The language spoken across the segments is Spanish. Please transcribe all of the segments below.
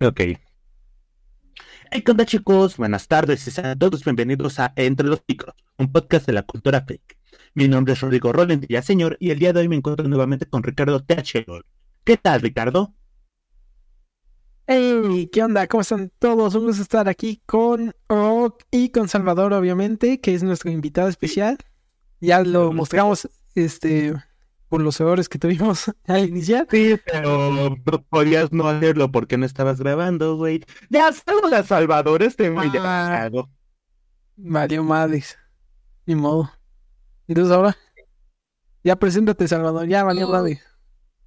Ok. Hey, ¿qué onda, chicos? Buenas tardes y sean todos bienvenidos a Entre los Picos, un podcast de la cultura fake. Mi nombre es Rodrigo Roland ya señor, y el día de hoy me encuentro nuevamente con Ricardo TH. ¿Qué tal, Ricardo? Hey, ¿qué onda? ¿Cómo están todos? Un gusto estar aquí con Ock y con Salvador, obviamente, que es nuestro invitado especial. Ya lo mostramos este por los errores que tuvimos al iniciar. Sí, pero no podías no hacerlo porque no estabas grabando, güey. Ya saluda Salvador, este muy ah, Mario Madres. Ni modo. Entonces ahora, ya preséntate, Salvador, ya valió madre.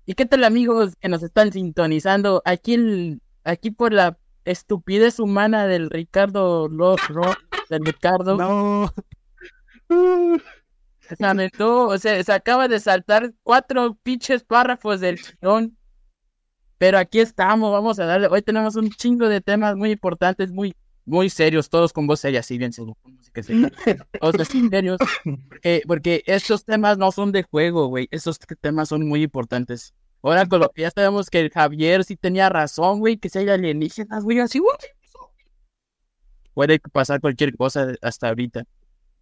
¿Y qué tal amigos que nos están sintonizando? Aquí el, aquí por la estupidez humana del Ricardo Los del Ricardo. No. Se lamentó, o sea, se acaba de saltar cuatro pinches párrafos del chingón. Pero aquí estamos, vamos a darle. Hoy tenemos un chingo de temas muy importantes, muy, muy serios, todos con voz seria, así bien seguro. Todos serios. Porque, porque estos temas no son de juego, güey. Estos temas son muy importantes. Ahora con lo que ya sabemos que Javier sí tenía razón, güey, que si hay alienígenas, güey, así, güey. Puede pasar cualquier cosa hasta ahorita.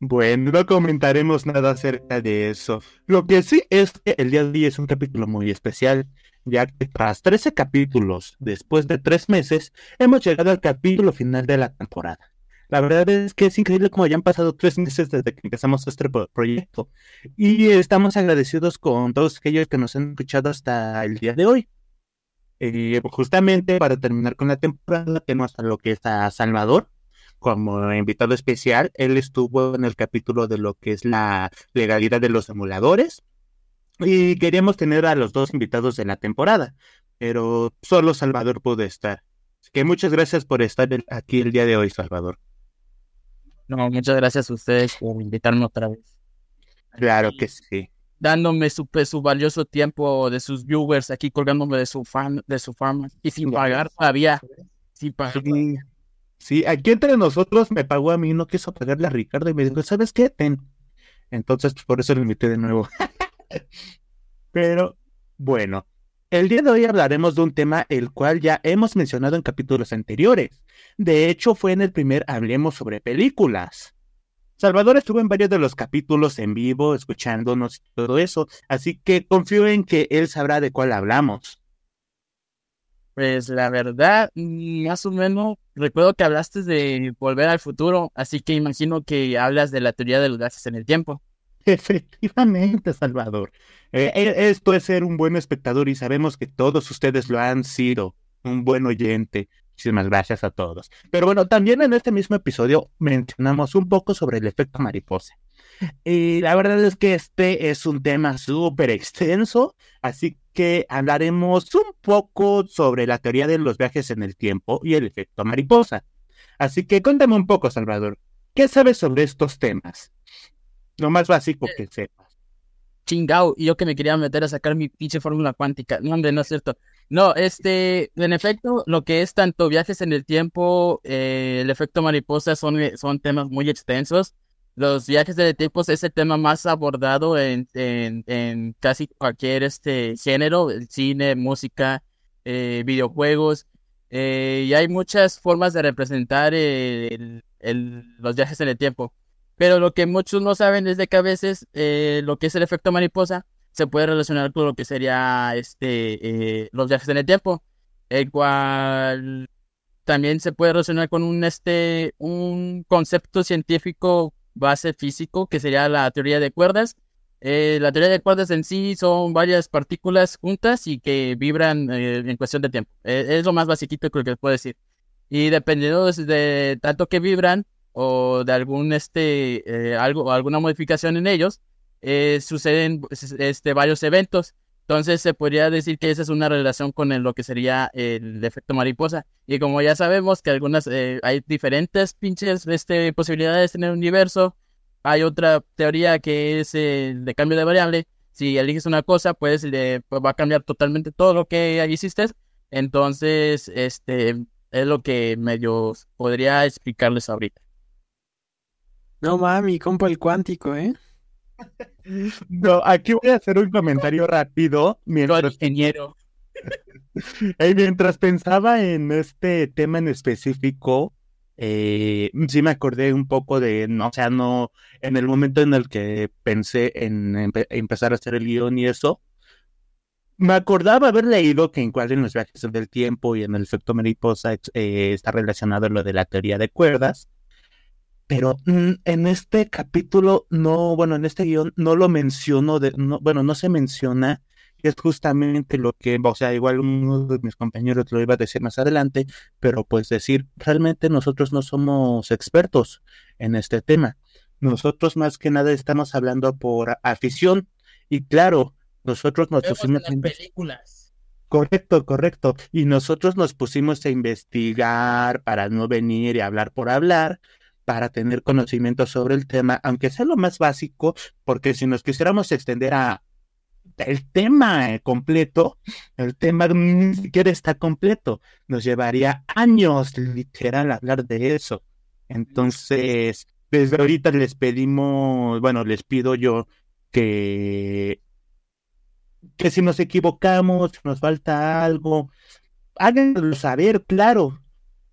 Bueno, no comentaremos nada acerca de eso. Lo que sí es que el día de hoy es un capítulo muy especial, ya que tras 13 capítulos, después de tres meses, hemos llegado al capítulo final de la temporada. La verdad es que es increíble como ya han pasado tres meses desde que empezamos este proyecto y estamos agradecidos con todos aquellos que nos han escuchado hasta el día de hoy. Y justamente para terminar con la temporada tenemos a lo que es a Salvador, como invitado especial. Él estuvo en el capítulo de lo que es la legalidad de los emuladores. Y queríamos tener a los dos invitados de la temporada, pero solo Salvador pudo estar. Así que muchas gracias por estar aquí el día de hoy, Salvador. No, muchas gracias a ustedes por invitarme otra vez. Claro que sí. Dándome su, su valioso tiempo de sus viewers aquí colgándome de su fan, de su farm y sin pagar todavía. Sin pagar. Sí, aquí entre nosotros me pagó a mí, no quiso pagarle a Ricardo y me dijo, ¿sabes qué? Ten. Entonces, por eso lo invité de nuevo. Pero, bueno, el día de hoy hablaremos de un tema el cual ya hemos mencionado en capítulos anteriores. De hecho, fue en el primer Hablemos sobre películas. Salvador estuvo en varios de los capítulos en vivo, escuchándonos y todo eso, así que confío en que él sabrá de cuál hablamos. Pues la verdad, más o menos, recuerdo que hablaste de volver al futuro, así que imagino que hablas de la teoría de los gases en el tiempo. Efectivamente, Salvador. Eh, eh, esto es ser un buen espectador y sabemos que todos ustedes lo han sido. Un buen oyente. Muchísimas gracias a todos. Pero bueno, también en este mismo episodio mencionamos un poco sobre el efecto mariposa. Y la verdad es que este es un tema súper extenso, así que hablaremos un poco sobre la teoría de los viajes en el tiempo y el efecto mariposa. Así que cuéntame un poco, Salvador, ¿qué sabes sobre estos temas? Lo más básico que sepas. Chingao, y yo que me quería meter a sacar mi pinche fórmula cuántica. No, hombre, no es cierto. No, este, en efecto, lo que es tanto viajes en el tiempo, eh, el efecto mariposa son, son temas muy extensos los viajes de tiempo es el tema más abordado en, en, casi cualquier este género, el cine, música, eh, videojuegos, eh, y hay muchas formas de representar el, los viajes en el tiempo. Pero lo que muchos no saben es de que a veces eh, lo que es el efecto mariposa se puede relacionar con lo que sería este los viajes en el tiempo, el cual también se puede relacionar con un este un concepto científico base físico, que sería la teoría de cuerdas. Eh, la teoría de cuerdas en sí son varias partículas juntas y que vibran eh, en cuestión de tiempo. Eh, es lo más basiquito que puedo decir. Y dependiendo de, tanto que vibran o de algún este algo alguna modificación en ellos, suceden este varios eventos. Entonces se podría decir que esa es una relación con lo que sería el efecto mariposa. Y como ya sabemos que algunas eh, hay diferentes pinches este, posibilidades en el universo, hay otra teoría que es el de cambio de variable. Si eliges una cosa, pues, le, pues, va a cambiar totalmente todo lo que hiciste. Entonces, este es lo que medio podría explicarles ahorita. No mami, compa el cuántico, ¿eh? No, aquí voy a hacer un comentario rápido. Mientras... ingeniero. Y mientras pensaba en este tema en específico, eh, sí me acordé un poco de, no, o sea, no, en el momento en el que pensé en empezar a hacer el guion y eso, me acordaba haber leído que en en los viajes del tiempo y en el efecto mariposa eh, está relacionado lo de la teoría de cuerdas, pero mm, en este capítulo no, bueno, en este guion no lo menciono, de, no, bueno, no se menciona es justamente lo que, o sea, igual uno de mis compañeros lo iba a decir más adelante, pero pues decir, realmente nosotros no somos expertos en este tema. Nosotros más que nada estamos hablando por afición y claro, nosotros nos pusimos las películas. Correcto, correcto. Y nosotros nos pusimos a investigar para no venir y hablar por hablar, para tener conocimiento sobre el tema, aunque sea lo más básico, porque si nos quisiéramos extender a el tema completo, el tema ni siquiera está completo. Nos llevaría años literal hablar de eso. Entonces, desde ahorita les pedimos, bueno, les pido yo que, que si nos equivocamos, nos falta algo, háganlo saber, claro,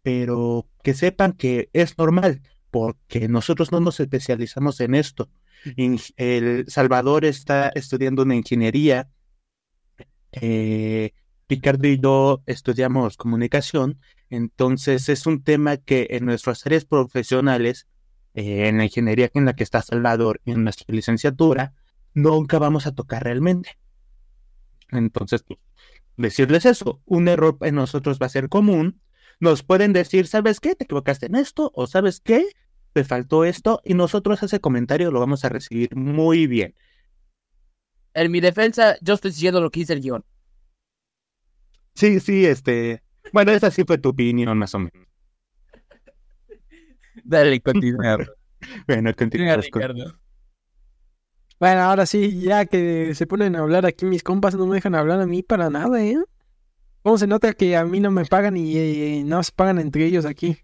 pero que sepan que es normal, porque nosotros no nos especializamos en esto. El Salvador está estudiando una ingeniería. Eh, Ricardo y yo estudiamos comunicación. Entonces es un tema que en nuestras áreas profesionales, eh, en la ingeniería en la que está Salvador y en nuestra licenciatura, nunca vamos a tocar realmente. Entonces, pues, decirles eso, un error en nosotros va a ser común. Nos pueden decir, ¿sabes qué? ¿Te equivocaste en esto? ¿O sabes qué? Te faltó esto y nosotros ese comentario lo vamos a recibir muy bien. En mi defensa, yo estoy diciendo lo que dice el guion. Sí, sí, este. Bueno, esa sí fue tu opinión, más o menos. Dale, continúa. bueno, continúa. Bueno, ahora sí, ya que se ponen a hablar aquí mis compas, no me dejan hablar a mí para nada, ¿eh? ¿Cómo se nota que a mí no me pagan y eh, no se pagan entre ellos aquí?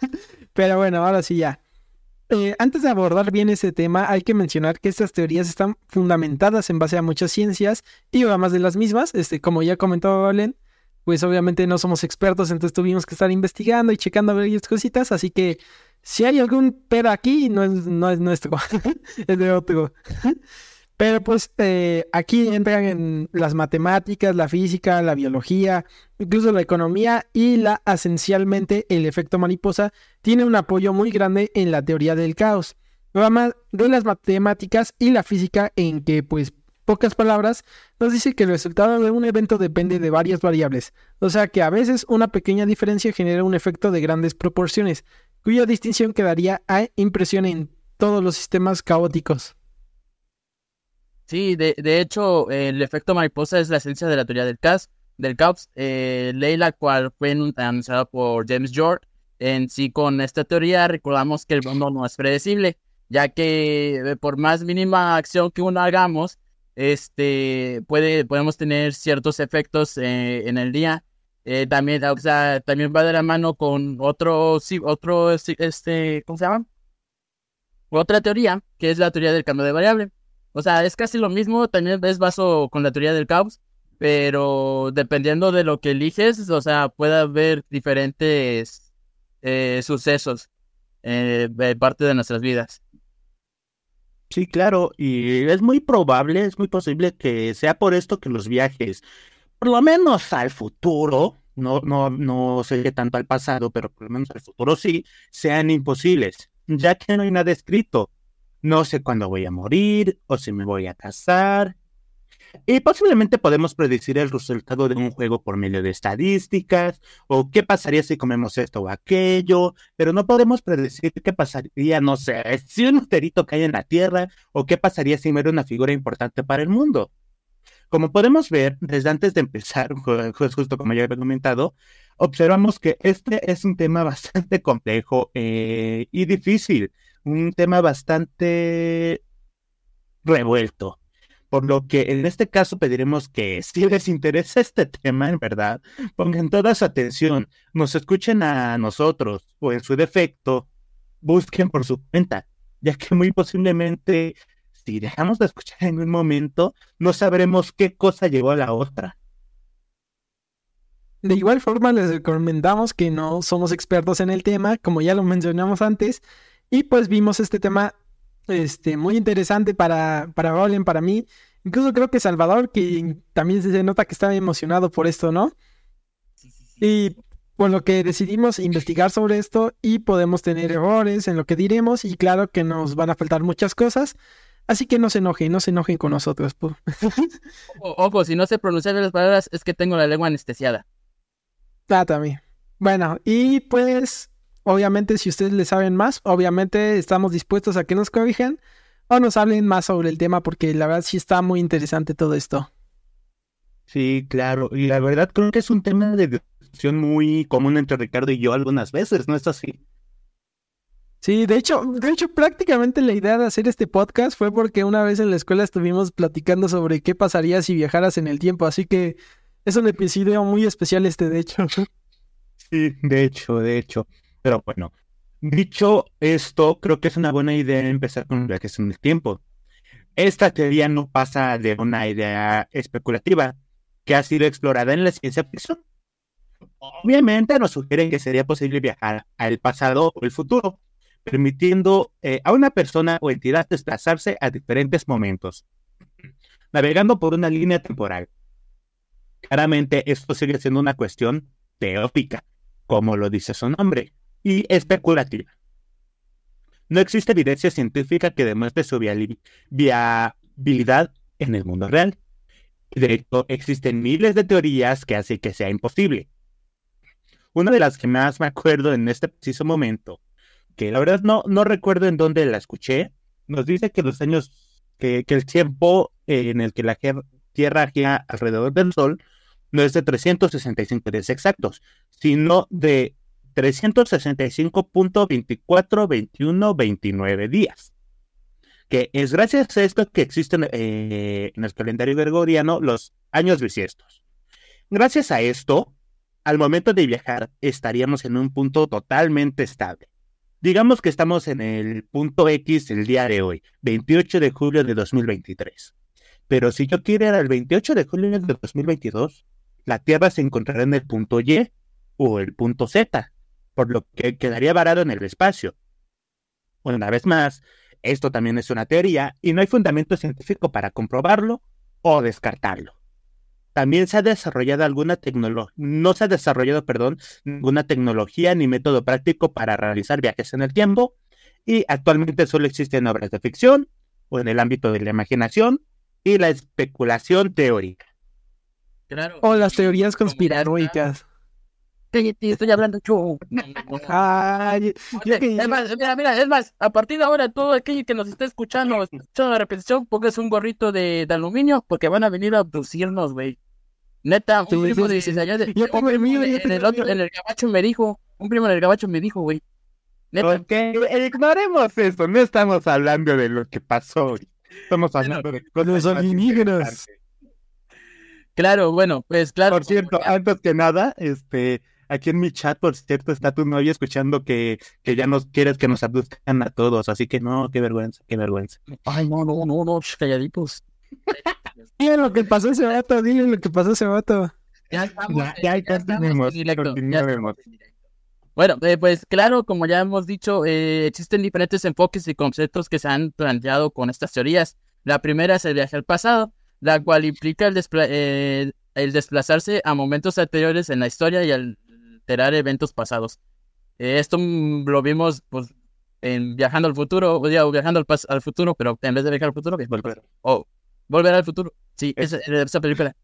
Pero bueno, ahora sí ya. Eh, antes de abordar bien ese tema, hay que mencionar que estas teorías están fundamentadas en base a muchas ciencias y más de las mismas. Este, como ya comentó Valen, pues obviamente no somos expertos, entonces tuvimos que estar investigando y checando varias cositas. Así que si hay algún pero aquí, no es, no es nuestro, es de otro. Pero pues eh, aquí entran en las matemáticas, la física, la biología, incluso la economía y la esencialmente el efecto mariposa tiene un apoyo muy grande en la teoría del caos. Rama de las matemáticas y la física en que pues pocas palabras nos dice que el resultado de un evento depende de varias variables, o sea que a veces una pequeña diferencia genera un efecto de grandes proporciones, cuya distinción quedaría a impresión en todos los sistemas caóticos. Sí, de, de hecho, el efecto mariposa es la esencia de la teoría del caos, del caos, eh, ley la cual fue anunciada por James George. En sí, con esta teoría recordamos que el mundo no es predecible, ya que eh, por más mínima acción que uno hagamos, este, puede, podemos tener ciertos efectos eh, en el día. Eh, también, o sea, también va de la mano con otro, sí, otro, este, ¿cómo se llama? Otra teoría, que es la teoría del cambio de variable. O sea, es casi lo mismo, también es vaso con la teoría del caos, pero dependiendo de lo que eliges, o sea, puede haber diferentes eh, sucesos eh, de parte de nuestras vidas. Sí, claro, y es muy probable, es muy posible que sea por esto que los viajes, por lo menos al futuro, no, no, no sé qué tanto al pasado, pero por lo menos al futuro sí, sean imposibles, ya que no hay nada escrito. No sé cuándo voy a morir o si me voy a casar. Y posiblemente podemos predecir el resultado de un juego por medio de estadísticas o qué pasaría si comemos esto o aquello, pero no podemos predecir qué pasaría, no sé, si un meteorito cae en la Tierra o qué pasaría si muere una figura importante para el mundo. Como podemos ver, desde antes de empezar, justo como ya he comentado, observamos que este es un tema bastante complejo eh, y difícil un tema bastante revuelto. Por lo que en este caso pediremos que si les interesa este tema, en verdad, pongan toda su atención, nos escuchen a nosotros o en su defecto, busquen por su cuenta, ya que muy posiblemente si dejamos de escuchar en un momento, no sabremos qué cosa llegó a la otra. De igual forma, les recomendamos que no somos expertos en el tema, como ya lo mencionamos antes, y pues vimos este tema este, muy interesante para, para Roland, para mí. Incluso creo que Salvador, que también se nota que está emocionado por esto, ¿no? Y por lo que decidimos investigar sobre esto y podemos tener errores en lo que diremos y claro que nos van a faltar muchas cosas. Así que no se enojen, no se enojen con nosotros. Ojo, si no sé pronunciar las palabras es que tengo la lengua anestesiada. Ah, también. Bueno, y pues, obviamente, si ustedes le saben más, obviamente estamos dispuestos a que nos corrijan o nos hablen más sobre el tema, porque la verdad sí está muy interesante todo esto. Sí, claro, y la verdad creo que es un tema de discusión muy común entre Ricardo y yo algunas veces, ¿no es así? Sí, de hecho, de hecho, prácticamente la idea de hacer este podcast fue porque una vez en la escuela estuvimos platicando sobre qué pasaría si viajaras en el tiempo, así que es un episodio muy especial este, de hecho. Sí, de hecho, de hecho. Pero bueno, dicho esto, creo que es una buena idea empezar con viajes en el tiempo. Esta teoría no pasa de una idea especulativa que ha sido explorada en la ciencia ficción. Obviamente nos sugieren que sería posible viajar al pasado o el futuro, permitiendo eh, a una persona o entidad desplazarse a diferentes momentos, navegando por una línea temporal. Claramente esto sigue siendo una cuestión teórica, como lo dice su nombre, y especulativa. No existe evidencia científica que demuestre su viabilidad en el mundo real. De hecho, existen miles de teorías que hacen que sea imposible. Una de las que más me acuerdo en este preciso momento, que la verdad no, no recuerdo en dónde la escuché, nos dice que los años, que, que el tiempo en el que la Tierra gira alrededor del Sol no es de 365 días exactos, sino de 365.242129 días. Que es gracias a esto que existen eh, en el calendario gregoriano los años bisiestos. Gracias a esto, al momento de viajar estaríamos en un punto totalmente estable. Digamos que estamos en el punto X el día de hoy, 28 de julio de 2023. Pero si yo quiero ir al 28 de julio de 2022, la Tierra se encontrará en el punto Y o el punto Z, por lo que quedaría varado en el espacio. Una vez más, esto también es una teoría y no hay fundamento científico para comprobarlo o descartarlo. También se ha desarrollado alguna tecnología, no se ha desarrollado, perdón, ninguna tecnología ni método práctico para realizar viajes en el tiempo y actualmente solo existen obras de ficción o en el ámbito de la imaginación y la especulación teórica. O las teorías conspiranoicas. Estoy hablando yo. Ay, es más, mira, mira, es más, a partir de ahora, todo aquel que nos esté escuchando, escuchando la repetición, póngase un gorrito de, de, aluminio porque van a venir a abducirnos, güey. Neta, un primo de, allá de, en el otro, en el gabacho me dijo, un primo en el gabacho me dijo, güey. Neta. Ok, ignoremos eso, no estamos hablando de lo que pasó. Estamos hablando de cosas los alienígenas. Claro, bueno, pues claro. Por cierto, antes que nada, este, aquí en mi chat, por cierto, está tu novia escuchando que, que ya nos quieres que nos abduzcan a todos, así que no, qué vergüenza, qué vergüenza. Ay, no, no, no, no, calladitos. Dile lo que pasó ese vato, dile lo que pasó ese vato. Ya estamos, Ya, ya, ya estamos en directo. Bueno, eh, pues claro, como ya hemos dicho, eh, existen diferentes enfoques y conceptos que se han planteado con estas teorías. La primera es el viaje al pasado, la cual implica el, despla- eh, el desplazarse a momentos anteriores en la historia y alterar eventos pasados. Eh, esto lo vimos pues, en Viajando al Futuro, o digo, Viajando al, al Futuro, pero en vez de viajar al futuro, Volver. o Volver al Futuro. Sí, esa, esa película.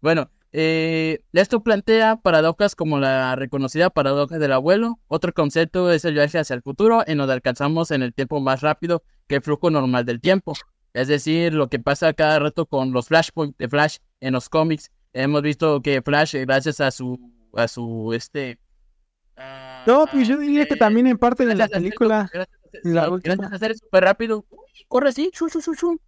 Bueno, eh, esto plantea paradojas como la reconocida paradoja del abuelo. Otro concepto es el viaje hacia el futuro, en donde alcanzamos en el tiempo más rápido que el flujo normal del tiempo. Es decir, lo que pasa cada rato con los flashpoints de Flash en los cómics. Hemos visto que Flash, gracias a su, a su, este... ah, No, pues yo diría que eh, también en parte de la película. gracias a hacer- súper rápido, corre así, chu, chu, chu, chu,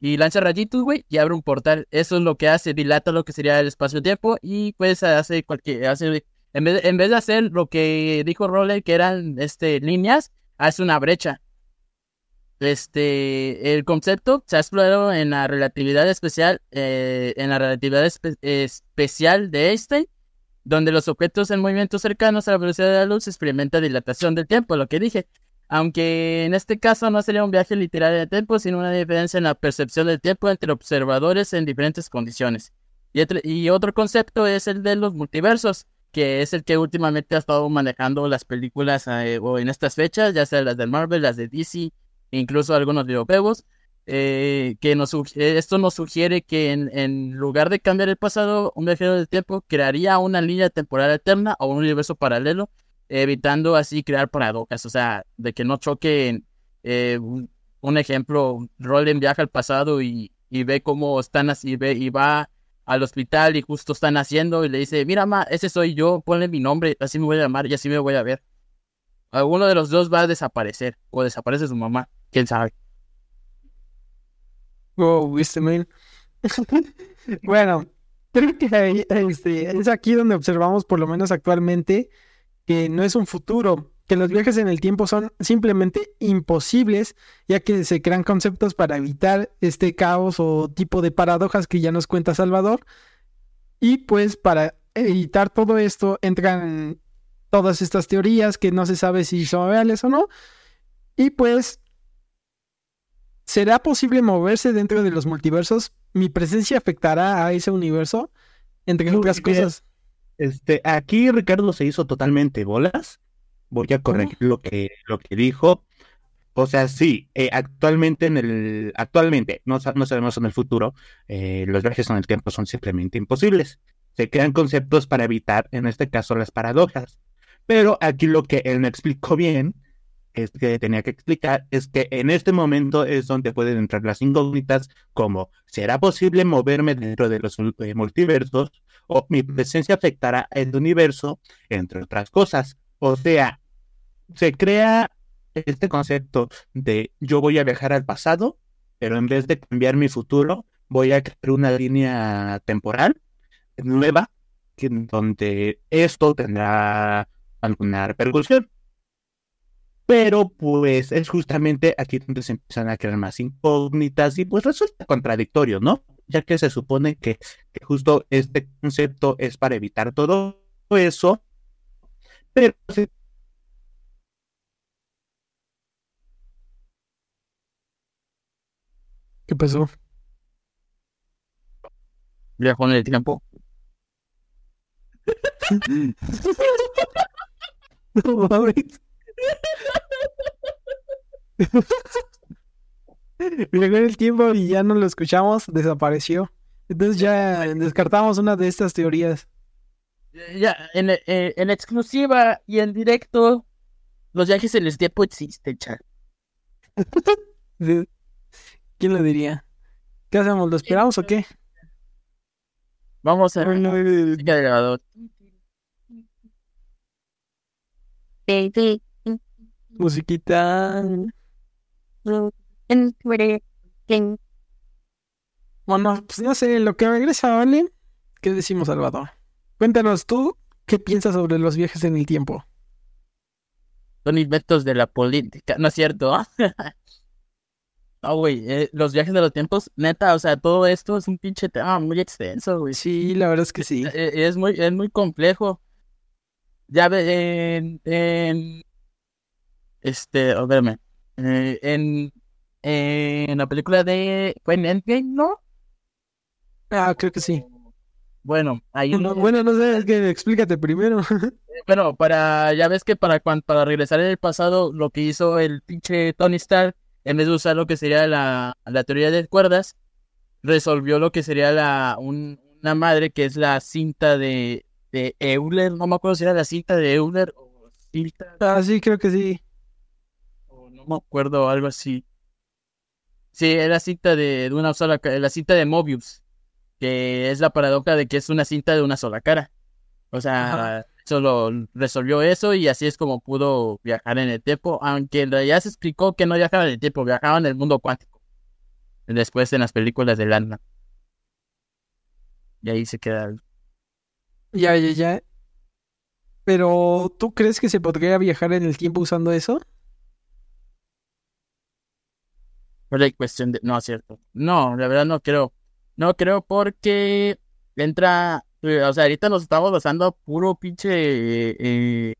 y lanza rayitos, güey, y abre un portal. Eso es lo que hace, dilata lo que sería el espacio-tiempo y pues hace cualquier, hace, en vez, en vez de hacer lo que dijo Rowley, que eran este, líneas, hace una brecha. Este, el concepto se ha explorado en la relatividad especial, eh, en la relatividad espe- especial de Einstein donde los objetos en movimiento cercanos a la velocidad de la luz experimentan dilatación del tiempo, lo que dije. Aunque en este caso no sería un viaje literal de tiempo, sino una diferencia en la percepción del tiempo entre observadores en diferentes condiciones. Y otro, concepto es el de los multiversos, que es el que últimamente ha estado manejando las películas eh, o en estas fechas, ya sea las de Marvel, las de DC, incluso algunos videojuegos, eh, que nos, esto nos sugiere que en, en, lugar de cambiar el pasado, un viajero del tiempo crearía una línea temporal alterna o un universo paralelo, evitando así crear paradojas, o sea, de que no choquen, eh, un, ejemplo, Roland viaja al pasado y, y ve cómo están así, ve, y va al hospital y justo están haciendo y le dice, mira, ma, ese soy yo, ponle mi nombre, así me voy a llamar y así me voy a ver. Alguno de los dos va a desaparecer o desaparece su mamá, quién sabe. Oh, viste, man. bueno, creo que este, es aquí donde observamos, por lo menos actualmente, que no es un futuro, que los viajes en el tiempo son simplemente imposibles, ya que se crean conceptos para evitar este caos o tipo de paradojas que ya nos cuenta Salvador. Y pues para evitar todo esto entran todas estas teorías que no se sabe si son reales o no. Y pues, ¿será posible moverse dentro de los multiversos? ¿Mi presencia afectará a ese universo? Entre otras cosas. Este, aquí Ricardo se hizo totalmente bolas voy a corregir lo que, lo que dijo. O sea, sí, eh, actualmente en el, actualmente, no, no sabemos en el futuro, eh, los viajes en el tiempo son simplemente imposibles. Se crean conceptos para evitar, en este caso, las paradojas. Pero aquí lo que él me explicó bien, es que tenía que explicar, es que en este momento es donde pueden entrar las incógnitas como, ¿será posible moverme dentro de los eh, multiversos? ¿O mi presencia afectará el universo? Entre otras cosas. O sea, se crea este concepto de yo voy a viajar al pasado, pero en vez de cambiar mi futuro, voy a crear una línea temporal nueva donde esto tendrá alguna repercusión. Pero pues es justamente aquí donde se empiezan a crear más incógnitas y pues resulta contradictorio, ¿no? Ya que se supone que, que justo este concepto es para evitar todo eso, pero se ¿Qué pasó? Viajó en el tiempo. no en el tiempo y ya no lo escuchamos, desapareció. Entonces ya descartamos una de estas teorías. Ya, en, en, en exclusiva y en directo, los viajes en el tiempo existen, chat. ¿Quién lo diría? ¿Qué hacemos? ¿Lo esperamos o qué? Vamos a ver. No, grabador. Musiquita. Bueno, pues no sé, lo que regresa, ¿vale? ¿Qué decimos, Salvador? Cuéntanos tú, ¿qué piensas sobre los viajes en el tiempo? Son inventos de la política, ¿no es cierto? No, güey, eh, los viajes de los tiempos, neta, o sea, todo esto es un pinche tema muy extenso, güey. Sí, la verdad es que sí. Eh, es muy, es muy complejo. Ya ve, en, en este, verme, eh, en, en la película de, fue en Endgame, ¿no? Ah, creo que sí. Bueno, ahí no, bueno, no sé, es que explícate primero. bueno, para, ya ves que para, para regresar en el pasado, lo que hizo el pinche Tony Stark en vez de usar lo que sería la, la teoría de cuerdas, resolvió lo que sería la, una madre que es la cinta de, de Euler, no me acuerdo si era la cinta de Euler o cinta. Ah, sí, creo que sí. Me acuerdo, algo así. Sí, era cinta de, de una sola la cinta de Mobius, que es la paradoja de que es una cinta de una sola cara. O sea, solo resolvió eso y así es como pudo viajar en el tiempo, aunque en realidad se explicó que no viajaba en el tiempo, viajaba en el mundo cuántico. Después en las películas de Landa. Y ahí se queda. Ya, ya, ya. Pero, ¿tú crees que se podría viajar en el tiempo usando eso? Pero hay cuestión de... No, es cierto. No, la verdad no creo. No creo porque entra O sea, ahorita nos estamos basando puro pinche. Eh, eh,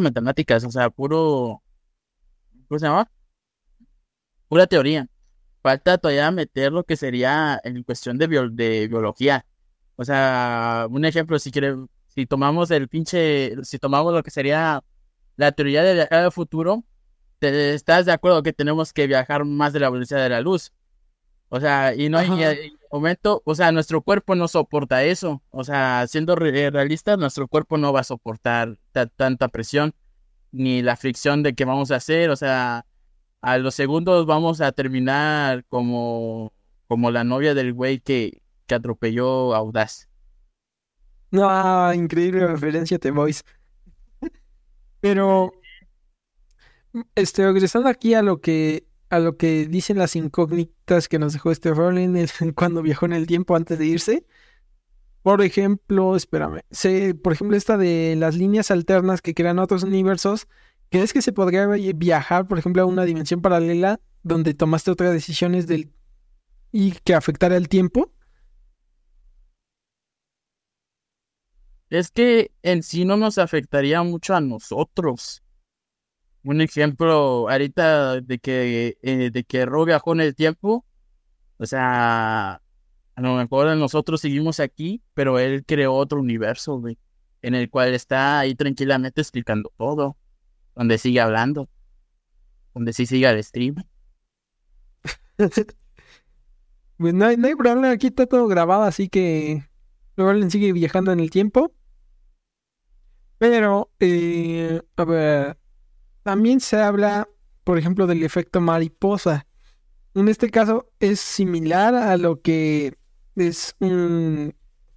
matemáticas, o sea, puro. ¿Cómo se llama? Pura teoría. Falta todavía meter lo que sería en cuestión de, de biología. O sea, un ejemplo, si quiere, si tomamos el pinche, si tomamos lo que sería la teoría de viajar al futuro, te, ¿estás de acuerdo que tenemos que viajar más de la velocidad de la luz? O sea, y no hay momento, o sea, nuestro cuerpo no soporta eso. O sea, siendo realistas, nuestro cuerpo no va a soportar tanta presión ni la fricción de que vamos a hacer. O sea, a los segundos vamos a terminar como, como la novia del güey que, que atropelló a Audaz. No, increíble referencia te. Pero, este, regresando aquí a lo que a lo que dicen las incógnitas que nos dejó este Rowling cuando viajó en el tiempo antes de irse. Por ejemplo, espérame, por ejemplo, esta de las líneas alternas que crean otros universos, ¿crees que se podría viajar, por ejemplo, a una dimensión paralela donde tomaste otras decisiones y que afectara el tiempo? Es que en sí no nos afectaría mucho a nosotros. Un ejemplo ahorita de que, eh, de que Ro viajó en el tiempo, o sea, a lo mejor nosotros seguimos aquí, pero él creó otro universo, en el cual está ahí tranquilamente explicando todo, donde sigue hablando, donde sí sigue el stream. pues no hay, no hay problema, aquí está todo grabado, así que Roland sigue viajando en el tiempo. Pero, eh, a ver, también se habla, por ejemplo, del efecto mariposa. En este caso es similar a lo que es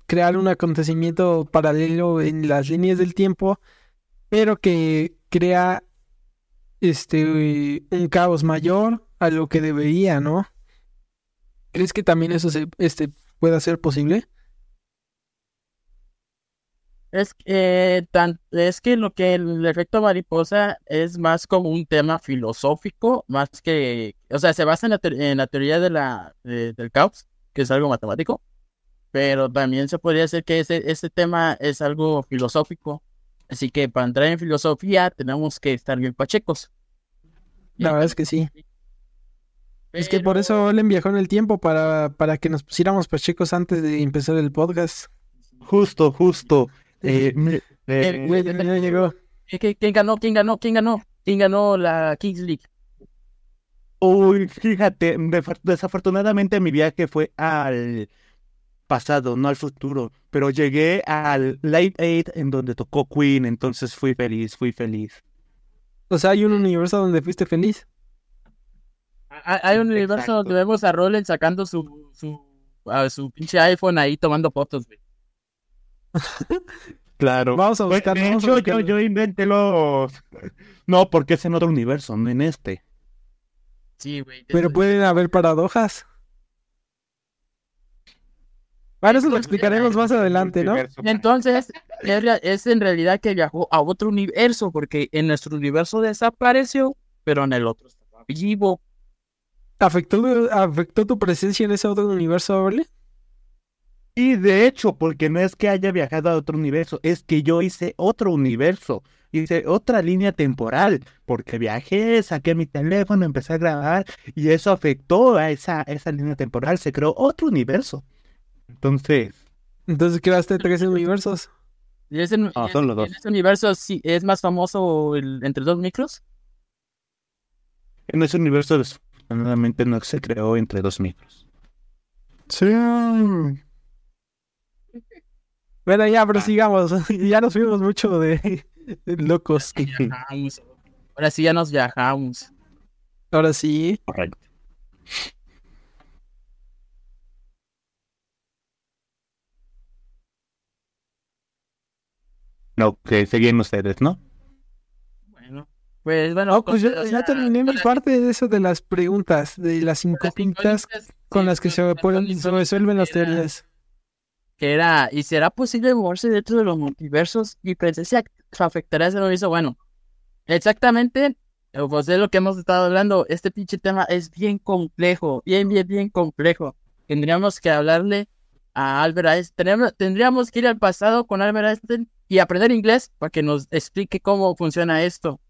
crear un acontecimiento paralelo en las líneas del tiempo, pero que crea este un caos mayor a lo que debería, ¿no? ¿Crees que también eso se, este, pueda ser posible? Es que, tan, es que lo que el efecto mariposa es más como un tema filosófico, más que, o sea, se basa en la, en la teoría de la, del caos, que es algo matemático, pero también se podría decir que ese, ese tema es algo filosófico. Así que para entrar en filosofía tenemos que estar bien pachecos. La verdad es que sí. Es que por eso él viajó en el tiempo para, para que nos pusiéramos pachecos antes de empezar el podcast. Justo, justo. Eh, ¿Quién ganó? ¿Quién ganó? ¿Quién ganó? ¿Quién ganó la Kings League? Uy, fíjate, desafortunadamente mi viaje fue al pasado, no al futuro, pero llegué al Late Eight en donde tocó Queen, entonces fui feliz, fui feliz. O sea, hay un universo donde fuiste feliz. Hay un universo donde vemos a Roland sacando su, su, su pinche iPhone ahí tomando fotos, güey. Claro. Vamos a buscar. yo, yo, inventé los. No, porque es en otro universo, no en este. Sí, güey. Pero pueden haber paradojas. Bueno, eso lo explicaremos más adelante, ¿no? Entonces, es en realidad que viajó a otro universo, porque en nuestro universo desapareció, pero en el otro estaba vivo. ¿Afectó, ¿Afectó tu presencia en ese otro universo, ¿vale? Y de hecho, porque no es que haya viajado a otro universo, es que yo hice otro universo, hice otra línea temporal, porque viajé, saqué mi teléfono, empecé a grabar y eso afectó a esa, esa línea temporal, se creó otro universo. Entonces... Entonces creaste tres universos. ¿Y ese, son los dos. ¿En ese universo sí, es más famoso el, entre dos micros? En ese universo desafortunadamente no se creó entre dos micros. Sí. Bueno, ya, pero ah. sigamos. ya nos fuimos mucho de, locos. Ahora sí ya nos viajamos. Ahora sí. Correcto. No, que siguen ustedes, ¿no? Bueno, pues bueno. pues ya, terminé mi parte de eso de las preguntas, de las incógnitas con las que se, se resuelven las teorías que era, ¿y será posible moverse dentro de los multiversos y presencia afectará ese universo? Bueno, exactamente, eh, pues de lo que hemos estado hablando, este pinche tema es bien complejo, bien, bien, bien complejo. Tendríamos que hablarle a Albert Einstein. Tendríamos que ir al pasado con Albert Einstein y aprender inglés para que nos explique cómo funciona esto.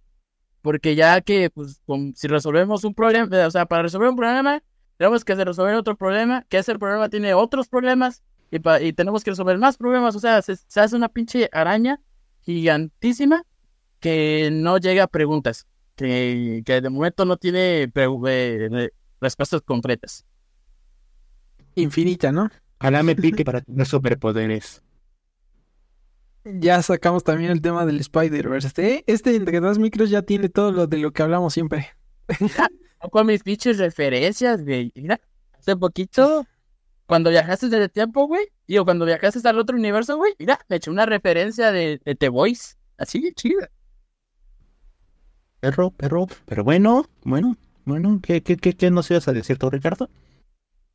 Porque ya que, pues, si resolvemos un problema, o sea, para resolver un problema, tenemos que resolver otro problema, que ese problema tiene otros problemas y, y tenemos que resolver más problemas. O sea, se, hace una pinche araña gigantísima que no llega a preguntas, que, que de momento no tiene eh, respuestas concretas. Infinita, ¿no? Ojalá me pique para tener superpoderes. Ya sacamos también el tema del Spider-Verse. Este, este entre dos micros ya tiene todo lo de lo que hablamos siempre. Con mis pinches referencias, güey. Mira, hace poquito, cuando viajaste desde el tiempo, güey, digo, cuando viajaste al otro universo, güey, mira, me eché una referencia de, The Voice. Así, chida. Perro, perro, pero bueno, bueno, bueno, ¿qué, qué, qué, qué nos ibas a decir tú, Ricardo?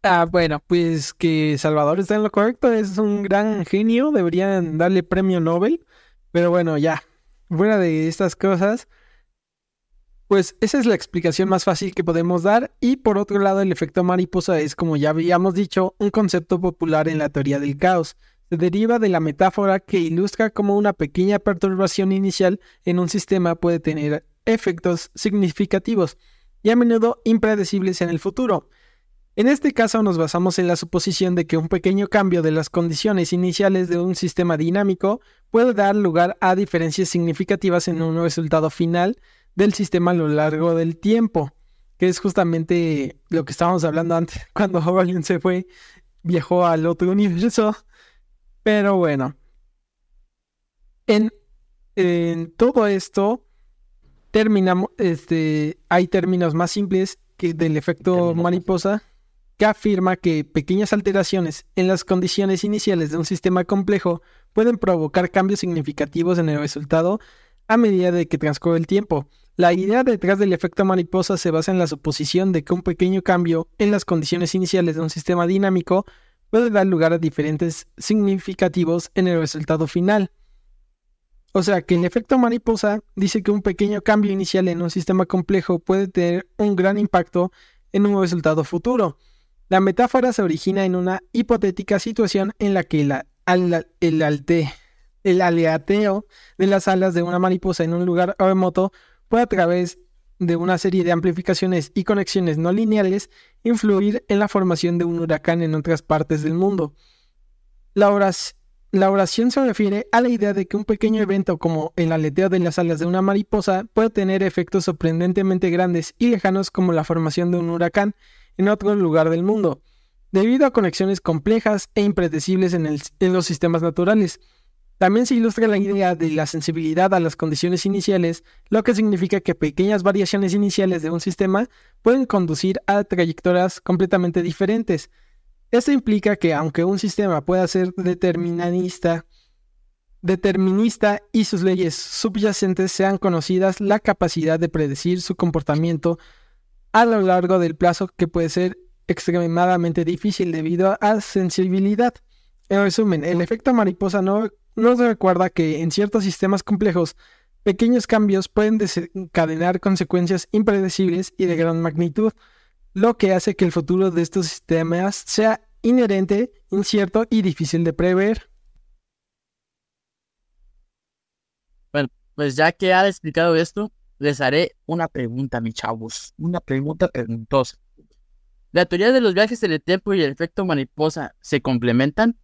Ah, bueno, pues que Salvador está en lo correcto, es un gran genio, deberían darle premio Nobel, pero bueno, ya, fuera de estas cosas, pues esa es la explicación más fácil que podemos dar y por otro lado el efecto mariposa es, como ya habíamos dicho, un concepto popular en la teoría del caos. Se deriva de la metáfora que ilustra cómo una pequeña perturbación inicial en un sistema puede tener efectos significativos y a menudo impredecibles en el futuro. En este caso nos basamos en la suposición de que un pequeño cambio de las condiciones iniciales de un sistema dinámico puede dar lugar a diferencias significativas en un resultado final del sistema a lo largo del tiempo, que es justamente lo que estábamos hablando antes, cuando Howard se fue, viajó al otro universo. Pero bueno, en, en todo esto terminamos, este, hay términos más simples que del efecto mariposa que afirma que pequeñas alteraciones en las condiciones iniciales de un sistema complejo pueden provocar cambios significativos en el resultado a medida de que transcurre el tiempo. La idea detrás del efecto mariposa se basa en la suposición de que un pequeño cambio en las condiciones iniciales de un sistema dinámico puede dar lugar a diferentes significativos en el resultado final. O sea que el efecto mariposa dice que un pequeño cambio inicial en un sistema complejo puede tener un gran impacto en un resultado futuro. La metáfora se origina en una hipotética situación en la que el, el aleateo de las alas de una mariposa en un lugar remoto puede a través de una serie de amplificaciones y conexiones no lineales influir en la formación de un huracán en otras partes del mundo. La oración, se refiere a la idea de que un pequeño evento como el aleteo de las alas de una mariposa puede tener efectos sorprendentemente grandes y lejanos como la formación de un huracán en otro lugar del mundo, debido a conexiones complejas e impredecibles en, los sistemas naturales. También se ilustra la idea de la sensibilidad a las condiciones iniciales, lo que significa que pequeñas variaciones iniciales de un sistema pueden conducir a trayectorias completamente diferentes. Esto implica que aunque un sistema pueda ser determinista, y sus leyes subyacentes sean conocidas, la capacidad de predecir su comportamiento a lo largo del plazo que puede ser extremadamente difícil debido a sensibilidad. En resumen, el efecto mariposa no nos recuerda que en ciertos sistemas complejos, pequeños cambios pueden desencadenar consecuencias impredecibles y de gran magnitud, lo que hace que el futuro de estos sistemas sea inherente, incierto y difícil de prever. Bueno, pues ya que ha explicado esto, les haré una pregunta, mis chavos. Una pregunta preguntosa. ¿La teoría de los viajes en el tiempo y el efecto mariposa se complementan?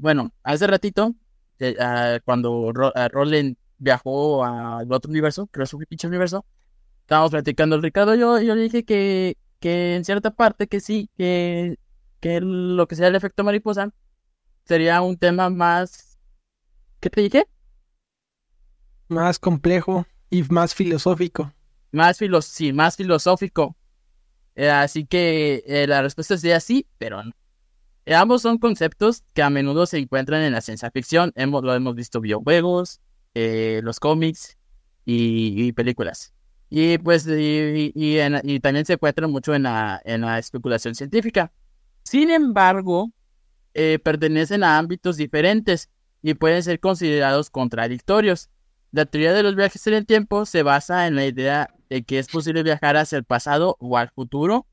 Bueno, hace ratito, eh, ah, cuando Roland viajó al otro universo, creo que es un pinche universo, estábamos platicando Ricardo yo, yo le dije que, que en cierta parte que sí, que, que lo que sea el efecto mariposa sería un tema más... ¿Qué te dije? más complejo y más filosófico. Más filo sí, más filosófico. Eh, así que eh, la respuesta sería sí, pero no. Eh, ambos son conceptos que a menudo se encuentran en la ciencia ficción. Hemos, lo hemos visto videojuegos, los cómics y, películas. Y pues y, también se encuentran mucho en la, en la especulación científica. Sin embargo, pertenecen a ámbitos diferentes y pueden ser considerados contradictorios. La teoría de los viajes en el tiempo se basa en la idea de que es posible viajar hacia el pasado o al futuro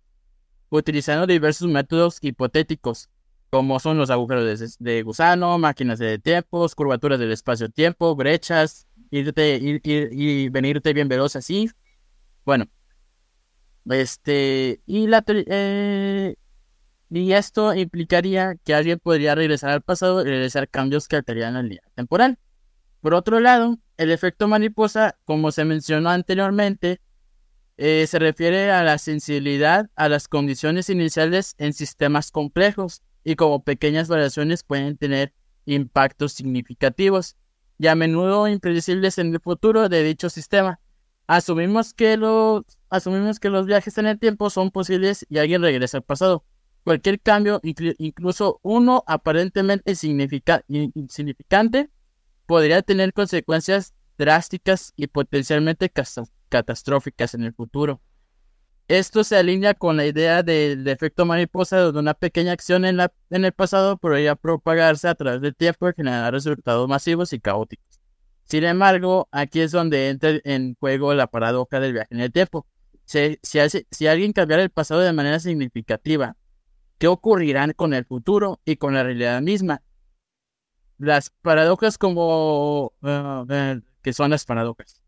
utilizando diversos métodos hipotéticos, como son los agujeros de, gusano, máquinas de tiempos, curvaturas del espacio-tiempo, brechas, irte, ir, ir, y venirte bien veloz así. Bueno, este, y la eh, y esto implicaría que alguien podría regresar al pasado y realizar cambios que alterarían la línea temporal. Por otro lado, el efecto mariposa, como se mencionó anteriormente, eh, se refiere a la sensibilidad a las condiciones iniciales en sistemas complejos y como pequeñas variaciones pueden tener impactos significativos y a menudo impredecibles en el futuro de dicho sistema. Asumimos que los, asumimos que los viajes en el tiempo son posibles y alguien regresa al pasado. Cualquier cambio, incluso uno aparentemente insignificante, podría tener consecuencias drásticas y potencialmente catastróficas en el futuro. Esto se alinea con la idea del efecto mariposa, donde una pequeña acción en, el pasado podría propagarse a través del tiempo y generar resultados masivos y caóticos. Sin embargo, aquí es donde entra en juego la paradoja del viaje en el tiempo. Si, alguien cambiara el pasado de manera significativa qué ocurrirán con el futuro y con la realidad misma. Las paradojas como... Uh, que son las paradojas.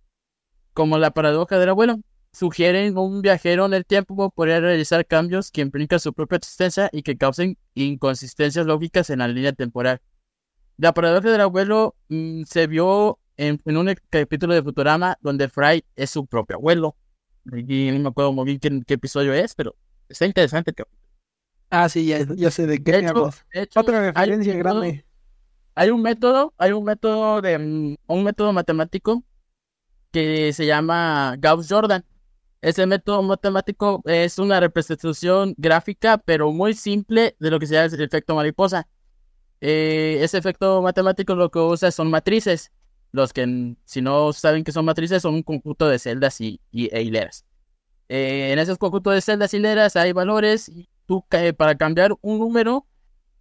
Como la paradoja del abuelo, sugieren un viajero en el tiempo podría realizar cambios que implican su propia existencia y que causen inconsistencias lógicas en la línea temporal. La paradoja del abuelo mm, se vio en, un capítulo de Futurama donde Fry es su propio abuelo. Y no me acuerdo muy bien qué, qué episodio es, pero está interesante. Ah, sí, ya, sé de qué Otra referencia grande. hay un método, hay un método de mm, un método matemático que se llama Gauss-Jordan. Ese método matemático es una representación gráfica, pero muy simple de lo que se llama el efecto mariposa. Eh, ese efecto matemático lo que usa son matrices. Los que, si no saben que son matrices, son un conjunto de celdas y, e hileras. Eh, en esos conjuntos de celdas y hileras hay valores y tú para cambiar un número,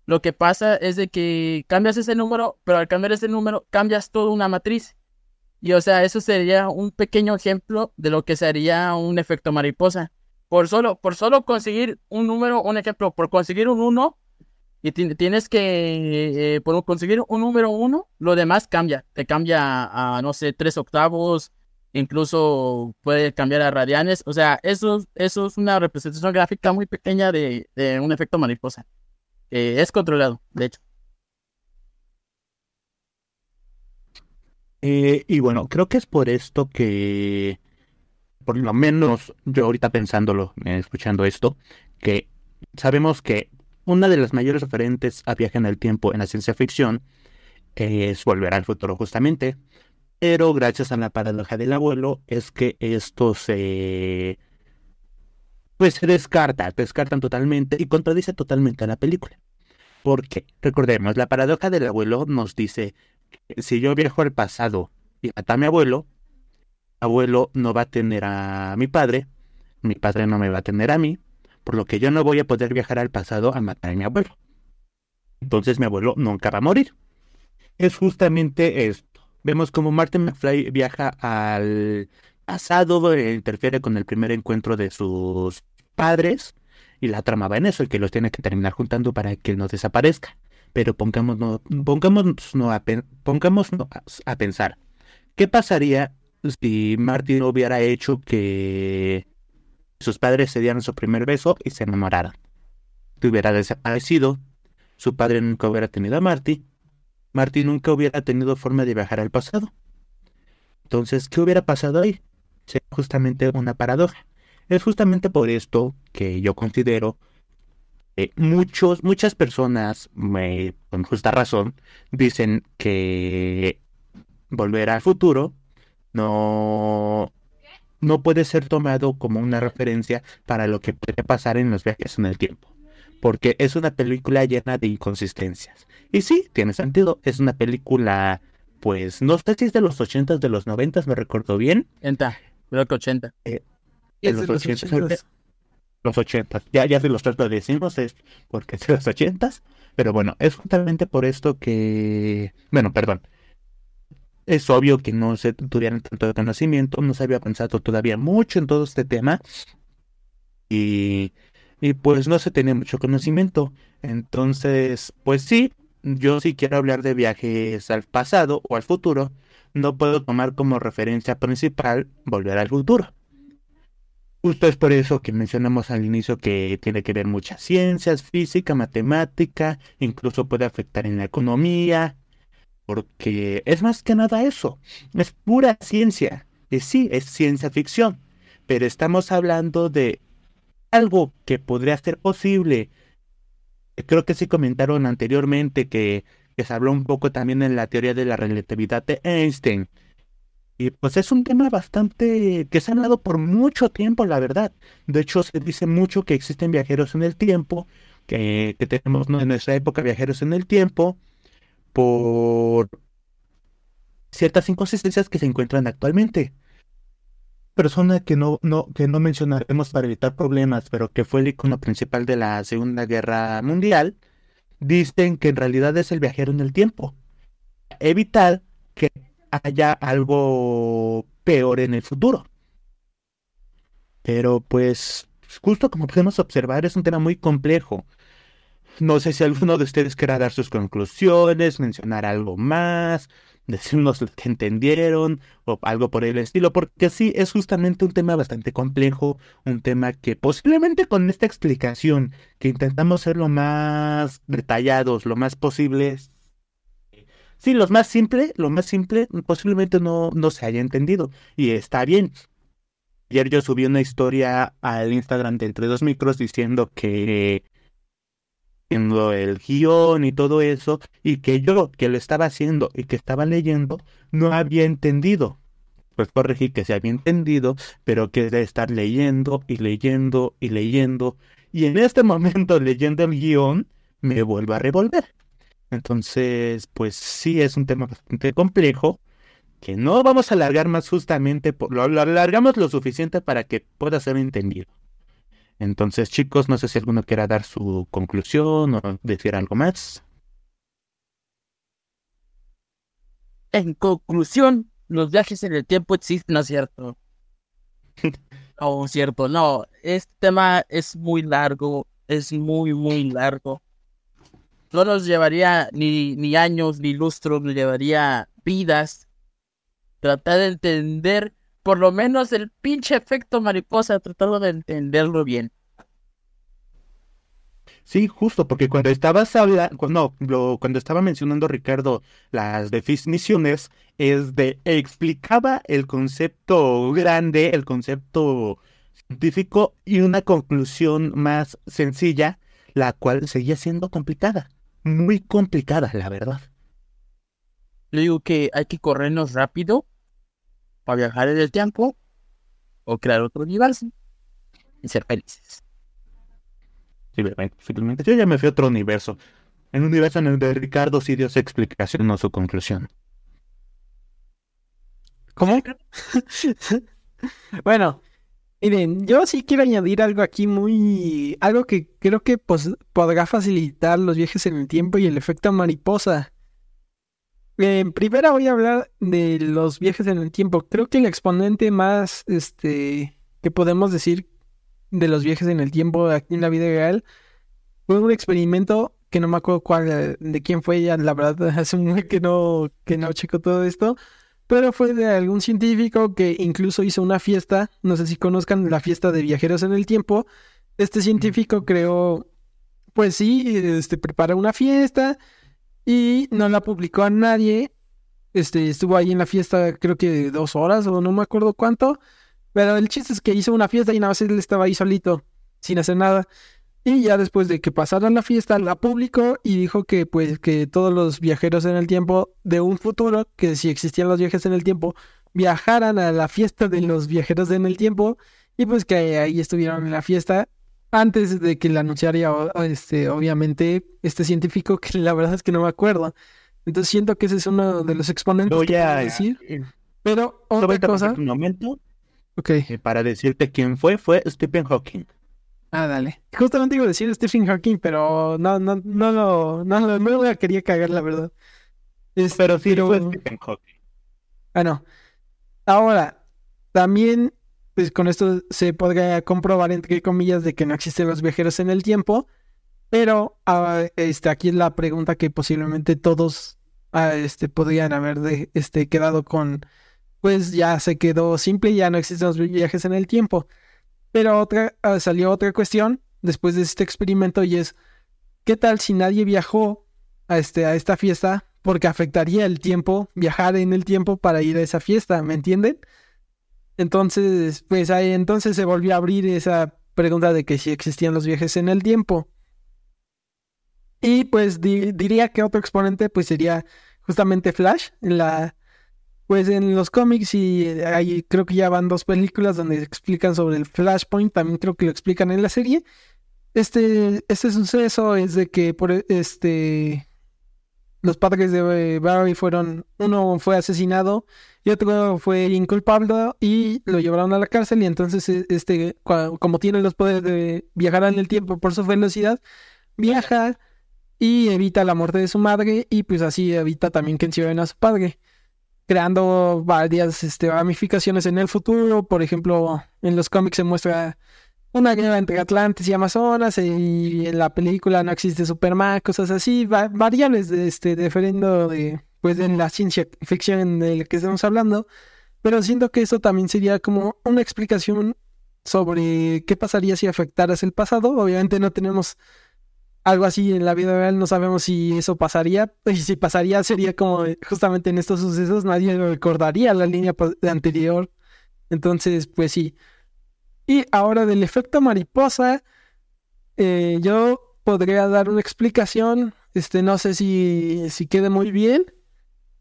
lo que pasa es de que cambias ese número, pero al cambiar ese número cambias toda una matriz. Y o sea, eso sería un pequeño ejemplo de lo que sería un efecto mariposa. Por solo, por solo conseguir un número, un ejemplo, por conseguir un 1, y tienes que, eh, por conseguir un número 1, lo demás cambia. Te cambia a, no sé, 3 octavos, incluso puede cambiar a radianes. O sea, eso, eso es una representación gráfica muy pequeña de, un efecto mariposa. es controlado, de hecho. Eh, y bueno, creo que es por esto que, por lo menos yo ahorita pensándolo, eh, escuchando esto, que sabemos que una de las mayores referentes a viaje en el tiempo en la ciencia ficción es Volver al futuro justamente, pero gracias a la paradoja del abuelo es que esto se pues se descarta, descartan totalmente y contradice totalmente a la película. Porque, recordemos, la paradoja del abuelo nos dice si yo viajo al pasado y mato a mi abuelo, abuelo no va a tener a mi padre, mi padre no me va a tener a mí, por lo que yo no voy a poder viajar al pasado a matar a mi abuelo. Entonces mi abuelo nunca va a morir. Es justamente esto Vemos como Martin McFly viaja al pasado, e interfiere con el primer encuentro de sus padres y la trama va en eso, y que los tiene que terminar juntando para que no desaparezca. Pero pongámonos, a, pensar, ¿qué pasaría si Martin hubiera hecho que sus padres se dieran su primer beso y se enamoraran? Que hubiera desaparecido, su padre nunca hubiera tenido a Marty Marty nunca hubiera tenido forma de viajar al pasado. Entonces, ¿qué hubiera pasado ahí? Sería justamente una paradoja. Es justamente por esto que yo considero que muchos, muchas personas, con justa razón, dicen que volver al futuro no, no puede ser tomado como una referencia para lo que puede pasar en los viajes en el tiempo porque es una película llena de inconsistencias. Y sí, tiene sentido, es una película, pues, no sé si es de los 80 de los 90 me recuerdo bien. Enta, creo que 80. Eh, los, 80, los 80. Ya, ya si los tres lo decimos es porque es de los 80 pero bueno, es justamente por esto que, bueno, perdón. Es obvio que no se tuvieran tanto conocimiento, no se había pensado todavía mucho en todo este tema. Y y pues no se tenía mucho conocimiento. Entonces, pues sí, yo si quiero hablar de viajes al pasado o al futuro, no puedo tomar como referencia principal volver al futuro. Justo es por eso que mencionamos al inicio que tiene que ver muchas ciencias, física, matemática, incluso puede afectar en la economía, porque es más que nada eso, es pura ciencia. Y sí, es ciencia ficción, pero estamos hablando de algo que podría ser posible. Creo que sí comentaron anteriormente que, que se habló un poco también en la teoría de la relatividad de Einstein. Y pues es un tema bastante que se ha hablado por mucho tiempo, la verdad. De hecho, se dice mucho que existen viajeros en el tiempo, que, que tenemos en nuestra época viajeros en el tiempo, por ciertas inconsistencias que se encuentran actualmente. Persona que no, no, que no mencionaremos para evitar problemas, pero que fue el icono principal de la Segunda Guerra Mundial, dicen que en realidad es el viajero en el tiempo. Evitar que haya algo peor en el futuro. Pero pues, justo como podemos observar, es un tema muy complejo. No sé si alguno de ustedes quiera dar sus conclusiones, mencionar algo más, decirnos lo que entendieron o algo por el estilo, porque sí, es justamente un tema bastante complejo, un tema que posiblemente con esta explicación, que intentamos ser lo más detallados, lo más posibles, sí, lo más simple, lo más simple, posiblemente no, no se haya entendido, y está bien. Ayer yo subí una historia al Instagram de Entre Dos Micros diciendo que el guion y todo eso, y que yo, que lo estaba haciendo y que estaba leyendo, no había entendido. Pues corregí que se había entendido, pero que de estar leyendo y leyendo y leyendo, y en este momento leyendo el guion, me vuelvo a revolver. Entonces, pues sí es un tema bastante complejo, que no vamos a alargar más justamente, por, lo alargamos lo suficiente para que pueda ser entendido. Entonces, chicos, no sé si alguno quiera dar su conclusión o decir algo más. En conclusión, los viajes en el tiempo existen, ¿no es cierto? oh, cierto, no. Este tema es muy largo, es muy, muy largo. No nos llevaría ni, ni años, ni lustros, nos llevaría vidas. Tratar de entender por lo menos el pinche efecto mariposa, tratando de entenderlo bien. Sí, justo, porque cuando estabas hablando, no, cuando estaba mencionando Ricardo las definiciones, es de explicaba el concepto grande, el concepto científico y una conclusión más sencilla, la cual seguía siendo complicada, muy complicada, la verdad. Le digo que hay que corrernos rápido para viajar en el tiempo o crear otro universo y ser felices. Sí, finalmente yo ya me fui a otro universo. En un universo en el de Ricardo sí dio su explicación, no su conclusión. ¿Cómo? bueno, miren, yo sí quiero añadir algo aquí muy... Algo que creo que pues, podrá facilitar los viajes en el tiempo y el efecto mariposa. Eh, primero voy a hablar de los viajes en el tiempo. Creo que el exponente más este que podemos decir de los viajes en el tiempo aquí en la vida real fue un experimento que no me acuerdo cuál de quién fue ya la verdad hace un que no que no checo todo esto pero fue de algún científico que incluso hizo una fiesta no sé si conozcan la fiesta de viajeros en el tiempo este científico creó pues sí este prepara una fiesta y no la publicó a nadie. Este, estuvo ahí en la fiesta creo que dos horas o no me acuerdo cuánto. Pero el chiste es que hizo una fiesta y nada más él estaba ahí solito, sin hacer nada. Y ya después de que pasara la fiesta, la publicó y dijo que pues que todos los viajeros en el tiempo de un futuro, que si existían los viajes en el tiempo, viajaran a la fiesta de los viajeros en el tiempo y pues que ahí estuvieron en la fiesta antes de que la anunciara este, obviamente, este científico, que la verdad es que no me acuerdo. Entonces siento que ese es uno de los exponentes Voy que decir. Pero otra cosa. Un momento. Eh, para decirte quién fue, fue Stephen Hawking. Ah, dale. Justamente iba a decir Stephen Hawking, pero no, no, no, no, no, no, no la quería cagar, la verdad. pero sí fue Stephen Hawking. Ah, no. Ahora, también pues con esto se podría comprobar, entre comillas, de que no existen los viajeros en el tiempo. Pero ah, este, aquí es la pregunta que posiblemente todos ah, este, podrían haber de, este, quedado con, pues ya se quedó simple, ya no existen los viajes en el tiempo. Pero otra, ah, salió otra cuestión después de este experimento y es, ¿qué tal si nadie viajó a, este, a esta fiesta? Porque afectaría el tiempo, viajar en el tiempo para ir a esa fiesta, ¿me entienden? Entonces, pues ahí entonces se volvió a abrir esa pregunta de que si existían los viajes en el tiempo. Y pues diría que otro exponente pues sería justamente Flash en la pues en los cómics y ahí creo que ya van dos películas donde explican sobre el Flashpoint, también creo que lo explican en la serie. Este este suceso es de que por este los padres de Barry fueron uno fue asesinado y otro fue inculpable y lo llevaron a la cárcel y entonces e, este como tiene los poderes de viajar en el tiempo por su velocidad viaja y evita la muerte de su madre y pues así evita también que encierren a su padre creando varias este, ramificaciones en el futuro por ejemplo en los cómics se muestra una guerra entre Atlantis y Amazonas y en la película no existe Superman cosas así variables de este dependiendo de pues en la ciencia ficción de la que estamos hablando, pero siento que eso también sería como una explicación sobre qué pasaría si afectaras el pasado. Obviamente no tenemos algo así en la vida real, no sabemos si eso pasaría, y si pasaría sería como justamente en estos sucesos nadie recordaría la línea anterior. Entonces, pues sí. Y ahora del efecto mariposa, eh, yo podría dar una explicación, este, no sé si, si quede muy bien,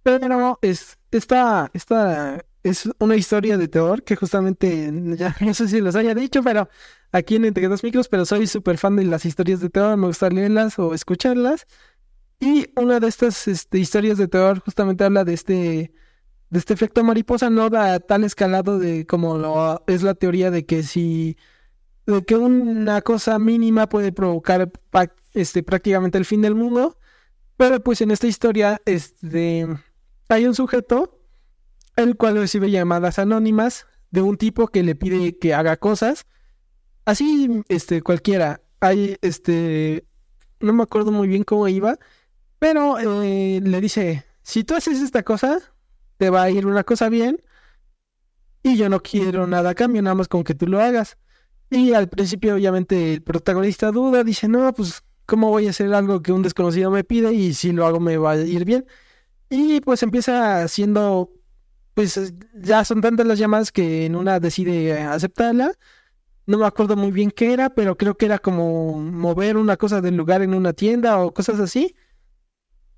pero es, esta, esta es una historia de terror que justamente, ya no sé si los haya dicho, pero aquí en Entre Dos Micros, pero soy súper fan de las historias de terror, me gusta leerlas o escucharlas. Y una de estas este, historias de terror justamente habla de este, de este efecto mariposa, no da tal escalado de como lo es la teoría de que si de que una cosa mínima puede provocar este, prácticamente el fin del mundo. Pero pues en esta historia, este hay un sujeto el cual recibe llamadas anónimas de un tipo que le pide que haga cosas. Así, este, cualquiera. Hay, este, no me acuerdo muy bien cómo iba, pero eh, le dice, si tú haces esta cosa, te va a ir una cosa bien y yo no quiero nada a cambio, nada más con que tú lo hagas. Y al principio, obviamente, el protagonista duda, dice, no, pues, ¿cómo voy a hacer algo que un desconocido me pide y si lo hago me va a ir bien? Y pues empieza haciendo, pues ya son tantas las llamadas que en una decide aceptarla. No me acuerdo muy bien qué era, pero creo que era como mover una cosa del lugar en una tienda o cosas así.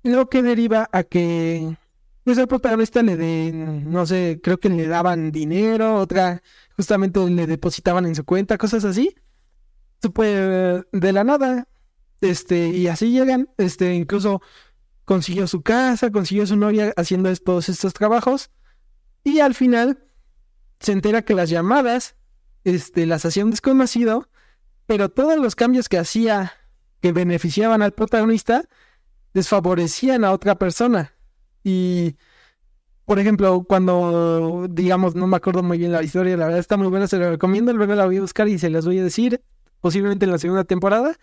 Lo que deriva a que pues el protagonista le den, no sé, creo que le daban dinero, otra justamente le depositaban en su cuenta, cosas así. Pues de la nada. Este, y así llegan, este, incluso consiguió su casa, consiguió su novia haciendo todos estos trabajos y al final se entera que las llamadas este, las hacía un desconocido, pero todos los cambios que hacía que beneficiaban al protagonista desfavorecían a otra persona. Y, por ejemplo, cuando, digamos, no me acuerdo muy bien la historia, la verdad está muy buena, se la recomiendo, luego la voy a buscar y se las voy a decir, posiblemente en la segunda temporada.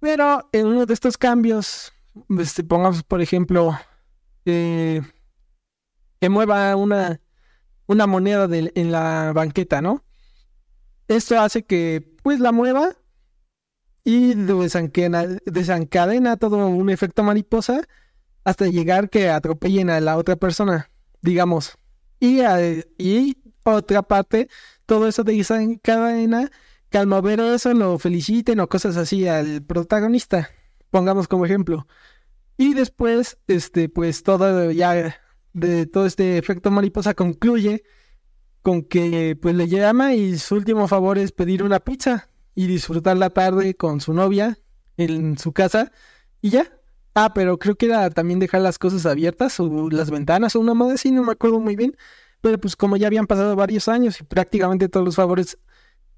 Pero en uno de estos cambios este, pongamos, por ejemplo, mueva una, una moneda en la banqueta, ¿no? Esto hace que, pues, la mueva y desencadena, desencadena todo un efecto mariposa hasta llegar que atropellen a la otra persona, digamos. Y, y otra parte, todo eso desencadena que al mover eso lo feliciten o cosas así al protagonista pongamos como ejemplo. Y después, este, pues todo ya de todo este efecto mariposa concluye con que pues le llama y su último favor es pedir una pizza y disfrutar la tarde con su novia en su casa y ya. Ah, pero creo que era también dejar las cosas abiertas o las ventanas o una madre así, no me acuerdo muy bien. Pero pues como ya habían pasado varios años y prácticamente todos los favores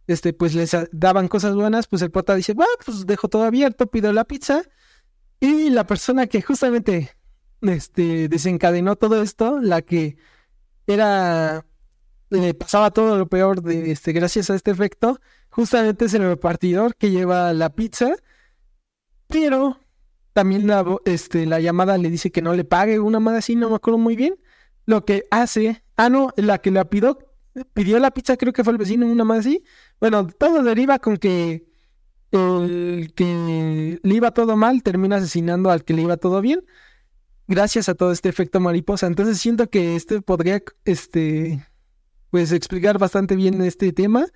este, pues les daban cosas buenas, pues el pota dice, bueno, pues dejo todo abierto, pido la pizza. Y la persona que justamente este, desencadenó todo esto, la que era le pasaba todo lo peor de este, gracias a este efecto, justamente es el repartidor que lleva la pizza, pero también la, este, la llamada le dice que no le pague una madre así, no me acuerdo muy bien. Lo que hace, ah, no, la que la pidió, pidió la pizza, creo que fue el vecino, una madre así. Bueno, todo deriva con que el que le iba todo mal termina asesinando al que le iba todo bien. Gracias a todo este efecto mariposa. Entonces siento que este podría, este, pues explicar bastante bien este tema.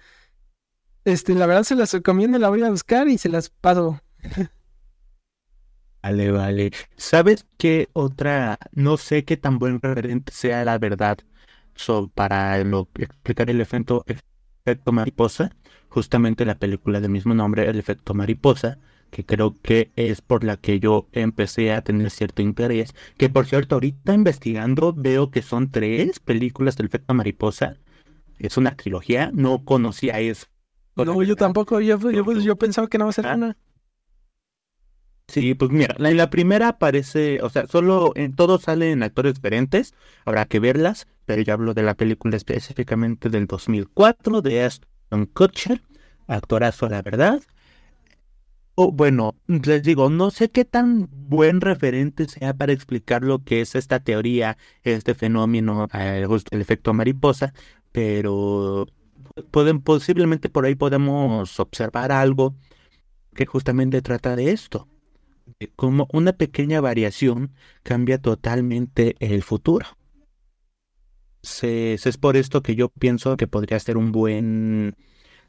Este, la verdad se las recomiendo, la voy a buscar y se las paso. Vale, vale. ¿Sabes qué otra? No sé qué tan buen referente sea la verdad para explicar el efecto, efecto mariposa. Justamente la película del mismo nombre, El efecto mariposa, que creo que es por la que yo empecé a tener cierto interés. Que por cierto, ahorita investigando veo que son tres películas del efecto mariposa. Es una trilogía, no conocía eso. No, yo tampoco, yo, yo, pensaba que no va a ser ah. una. Sí, pues mira, en la primera aparece, o sea, solo en todos salen actores diferentes, habrá que verlas, pero yo hablo de la película específicamente del 2004 de Aston Kutcher, actorazo la verdad. O bueno, les digo, no sé qué tan buen referente sea para explicar lo que es esta teoría, este fenómeno, eh, el efecto mariposa, pero pueden, posiblemente por ahí podemos observar algo que justamente trata de esto como una pequeña variación cambia totalmente el futuro. es por esto que yo pienso que podría ser un buen...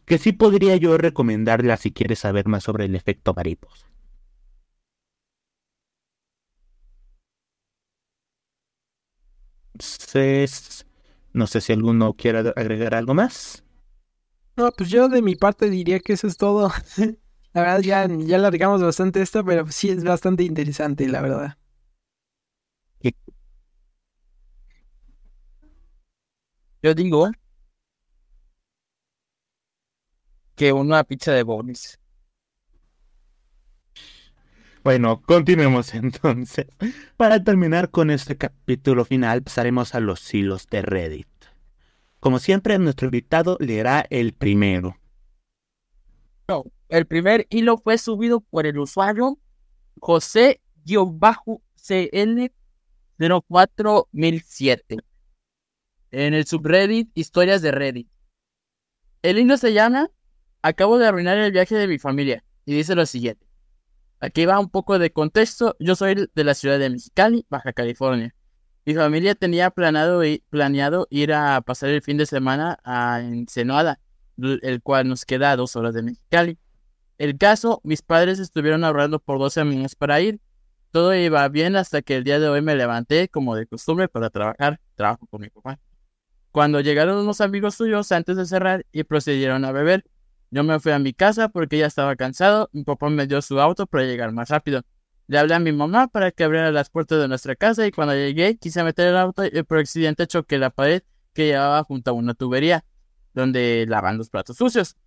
que sí podría yo recomendarla si quieres saber más sobre el efecto mariposa. Entonces, no sé si alguno quiere agregar algo más. No, pues yo de mi parte diría que eso es todo. La verdad, ya, ya largamos bastante esto, pero sí es bastante interesante, la verdad. Yo digo que una pizza de bonis. Bueno, continuemos entonces. Para terminar con este capítulo final, pasaremos a los hilos de Reddit. Como siempre, nuestro invitado leerá el primero. No. El primer hilo fue subido por el usuario José-CL04007 en el subreddit Historias de Reddit. El hilo se llama Acabo de arruinar el viaje de mi familia y dice lo siguiente. Aquí va un poco de contexto. Yo soy de la ciudad de Mexicali, Baja California. Mi familia tenía planeado, ir a pasar el fin de semana a Ensenada, el cual nos queda dos horas de Mexicali. El caso, mis padres estuvieron ahorrando por 12 meses para ir. Todo iba bien hasta que el día de hoy me levanté, como de costumbre, para trabajar. Trabajo con mi papá. Cuando llegaron unos amigos suyos antes de cerrar y procedieron a beber, yo me fui a mi casa porque ya estaba cansado. Mi papá me dio su auto para llegar más rápido. Le hablé a mi mamá para que abriera las puertas de nuestra casa y cuando llegué quise meter el auto y por accidente choqué la pared que llevaba junto a una tubería donde lavan los platos sucios.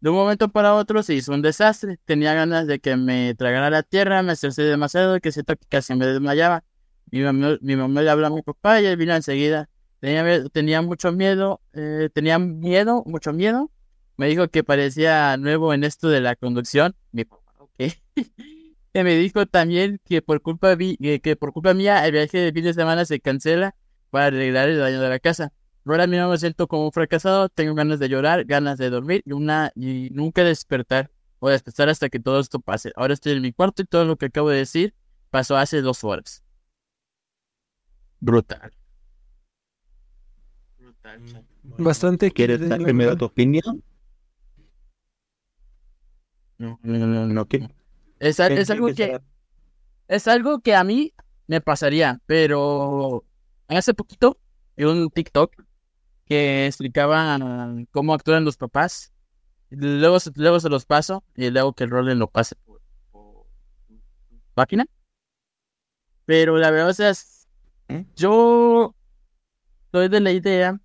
De un momento para otro se hizo un desastre. Tenía ganas de que me tragara la tierra, me estresé demasiado que siento que casi me desmayaba. Mi mamá, mi mamá le habló a mi papá y él vino enseguida. Tenía, tenía mucho miedo, eh, tenía miedo, mucho miedo. Me dijo que parecía nuevo en esto de la conducción. Mi papá, ok. y me dijo también que por culpa, que por culpa mía el viaje de fin de semana se cancela para arreglar el daño de la casa. Ahora mismo me siento como un fracasado, tengo ganas de llorar, ganas de dormir y, una, y nunca despertar o despertar hasta que todo esto pase. Ahora estoy en mi cuarto y todo lo que acabo de decir pasó hace dos horas. Brutal. Brutal. Bastante. ¿Quieres dar primero tu opinión? No, no, no, no. Es, es algo que es algo que a mí me pasaría, pero hace poquito en un TikTok que explicaba cómo actúan los papás. Luego, luego se los paso y luego que el rol lo pase por, máquina. Pero la verdad, o sea, ¿Mm? yo soy de la idea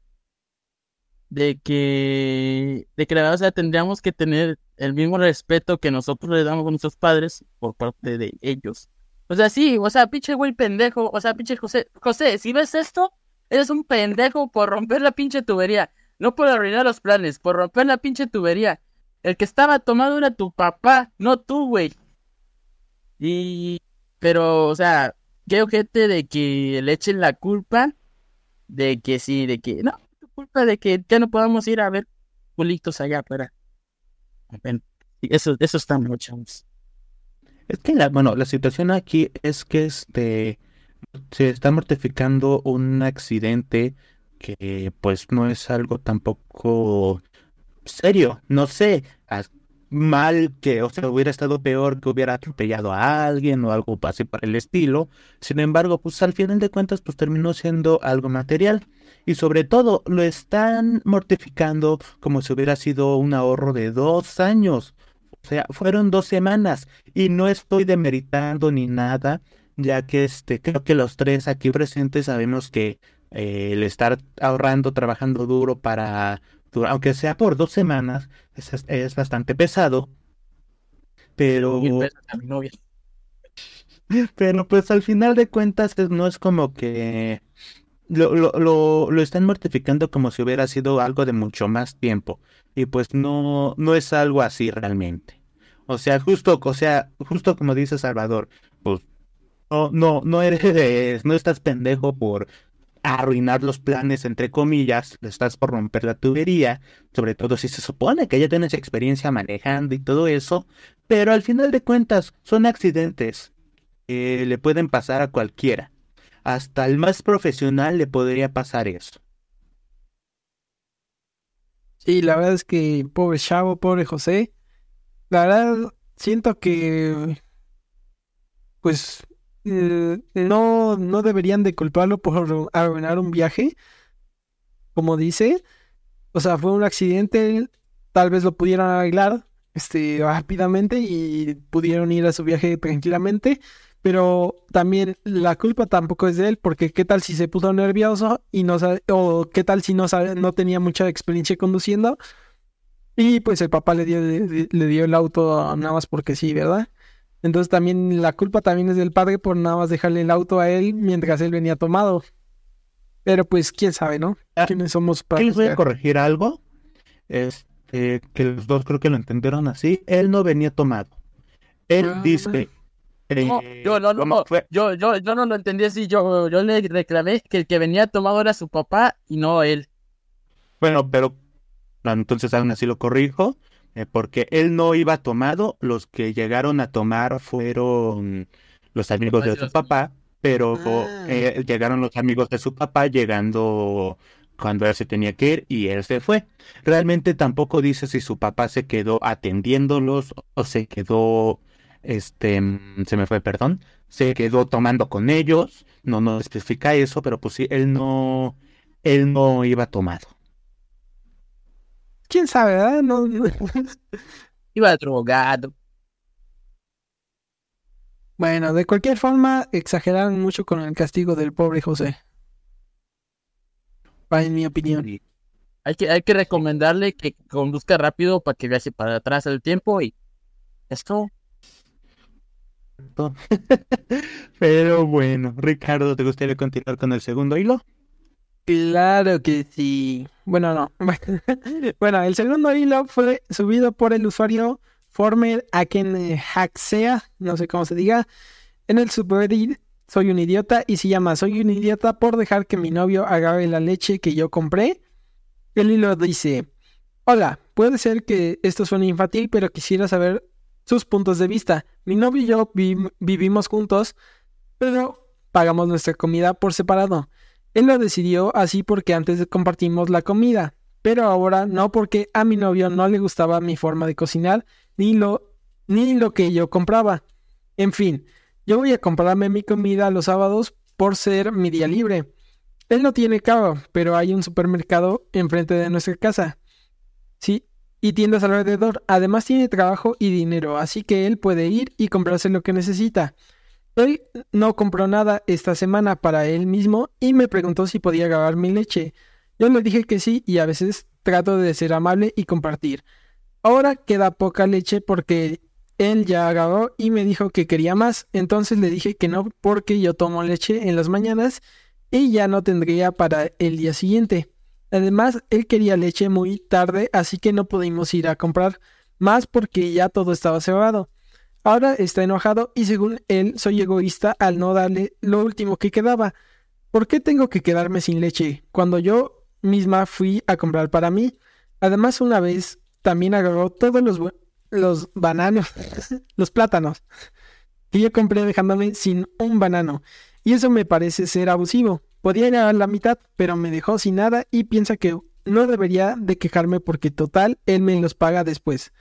de que, de que la verdad, o sea, tendríamos que tener el mismo respeto que nosotros le damos a nuestros padres por parte de ellos. O sea, sí, o sea, pinche güey pendejo, o sea, pinche José, José, si ves esto, Eres un pendejo por romper la pinche tubería. No por arruinar los planes, por romper la pinche tubería. El que estaba tomado era tu papá, no tú, güey. Y... Pero, o sea, qué ojete de que le echen la culpa de que sí, de que... No, culpa de que ya no podamos ir a ver culitos allá Eso, eso está mucho. Es que, la, bueno, la situación aquí es que este se está mortificando un accidente que pues no es algo tampoco serio, no sé, mal que, o sea, hubiera estado peor que hubiera atropellado a alguien o algo así para el estilo. Sin embargo, pues al final de cuentas, pues terminó siendo algo material. Y sobre todo, lo están mortificando como si hubiera sido un ahorro de dos años. O sea, fueron dos semanas. Y no estoy demeritando ni nada, ya que este, creo que los tres aquí presentes sabemos que eh, el estar ahorrando, trabajando duro para aunque sea por dos semanas, es, bastante pesado. Pero. Pero pues al final de cuentas no es como que lo, lo, lo, lo, están mortificando como si hubiera sido algo de mucho más tiempo. Y pues no, no es algo así realmente. O sea, justo, o sea, justo como dice Salvador, pues no, no, no eres, no estás pendejo por arruinar los planes, entre comillas, estás por romper la tubería, sobre todo si se supone que ya tienes experiencia manejando y todo eso, pero al final de cuentas son accidentes que le pueden pasar a cualquiera. Hasta el más profesional le podría pasar eso. Sí, la verdad es que pobre chavo, pobre José. La verdad, siento que pues eh, no, no deberían de culparlo por arruinar un viaje, como dice. O sea, fue un accidente, tal vez lo pudieran arreglar este, rápidamente y pudieron ir a su viaje tranquilamente. Pero también la culpa tampoco es de él, porque qué tal si se puso nervioso y no sabe, o qué tal si no sabe, no tenía mucha experiencia conduciendo y pues el papá le dio, le dio el auto nada más porque sí, ¿verdad? Entonces también la culpa también es del padre por nada más dejarle el auto a él mientras él venía tomado. Pero pues quién sabe, ¿no? Ah, ¿Quiénes somos para... les voy a corregir algo. Este, que los dos creo que lo entendieron así. Él no venía tomado. Él ah. dice... Yo, no, no, yo, yo, yo no lo entendí así. Yo, yo le reclamé que el que venía tomado era su papá y no él. Bueno, pero entonces aún así lo corrijo. Eh, porque él no iba tomado, los que llegaron a tomar fueron los amigos de su papá, pero ah. eh, llegaron los amigos de su papá llegando cuando él se tenía que ir y él se fue. Realmente tampoco dice si su papá se quedó atendiéndolos o se quedó, este, se me fue, perdón, se quedó tomando con ellos. No, no especifica eso, pero pues sí, él no, él no iba tomado quién sabe, ¿verdad? No, Iba drogado. Bueno, de cualquier forma, exageraron mucho con el castigo del pobre José. En mi opinión. Hay que, hay que recomendarle que conduzca rápido para que viaje para atrás el tiempo y esto. Pero bueno, Ricardo, ¿te gustaría continuar con el segundo hilo? Claro que sí. Bueno, no. bueno, el segundo hilo fue subido por el usuario Former Aken Haxea, no sé cómo se diga, en el subreddit Soy un idiota y se llama Soy un idiota por dejar que mi novio agarre la leche que yo compré. El hilo dice, hola, puede ser que esto suene infantil, pero quisiera saber sus puntos de vista. Mi novio y yo vivimos juntos, pero pagamos nuestra comida por separado. Él lo decidió así porque antes compartimos la comida, pero ahora no porque a mi novio no le gustaba mi forma de cocinar ni lo ni lo que yo compraba. En fin, yo voy a comprarme mi comida los sábados por ser mi día libre. Él no tiene carro, pero hay un supermercado enfrente de nuestra casa. Sí, y tiendas alrededor. Además tiene trabajo y dinero, así que él puede ir y comprarse lo que necesita. Él no compró nada esta semana para él mismo y me preguntó si podía grabar mi leche. Yo le dije que sí y a veces trato de ser amable y compartir. Ahora queda poca leche porque él ya agarró y me dijo que quería más, entonces le dije que no porque yo tomo leche en las mañanas y ya no tendría para el día siguiente. Además, él quería leche muy tarde, así que no pudimos ir a comprar más porque ya todo estaba cerrado. Ahora está enojado y según él soy egoísta al no darle lo último que quedaba. ¿Por qué tengo que quedarme sin leche cuando yo misma fui a comprar para mí? Además, una vez también agarró todos los, los bananos, los plátanos que yo compré dejándome sin un banano. Y eso me parece ser abusivo. Podía ir a la mitad, pero me dejó sin nada y piensa que no debería de quejarme porque total, él me los paga después.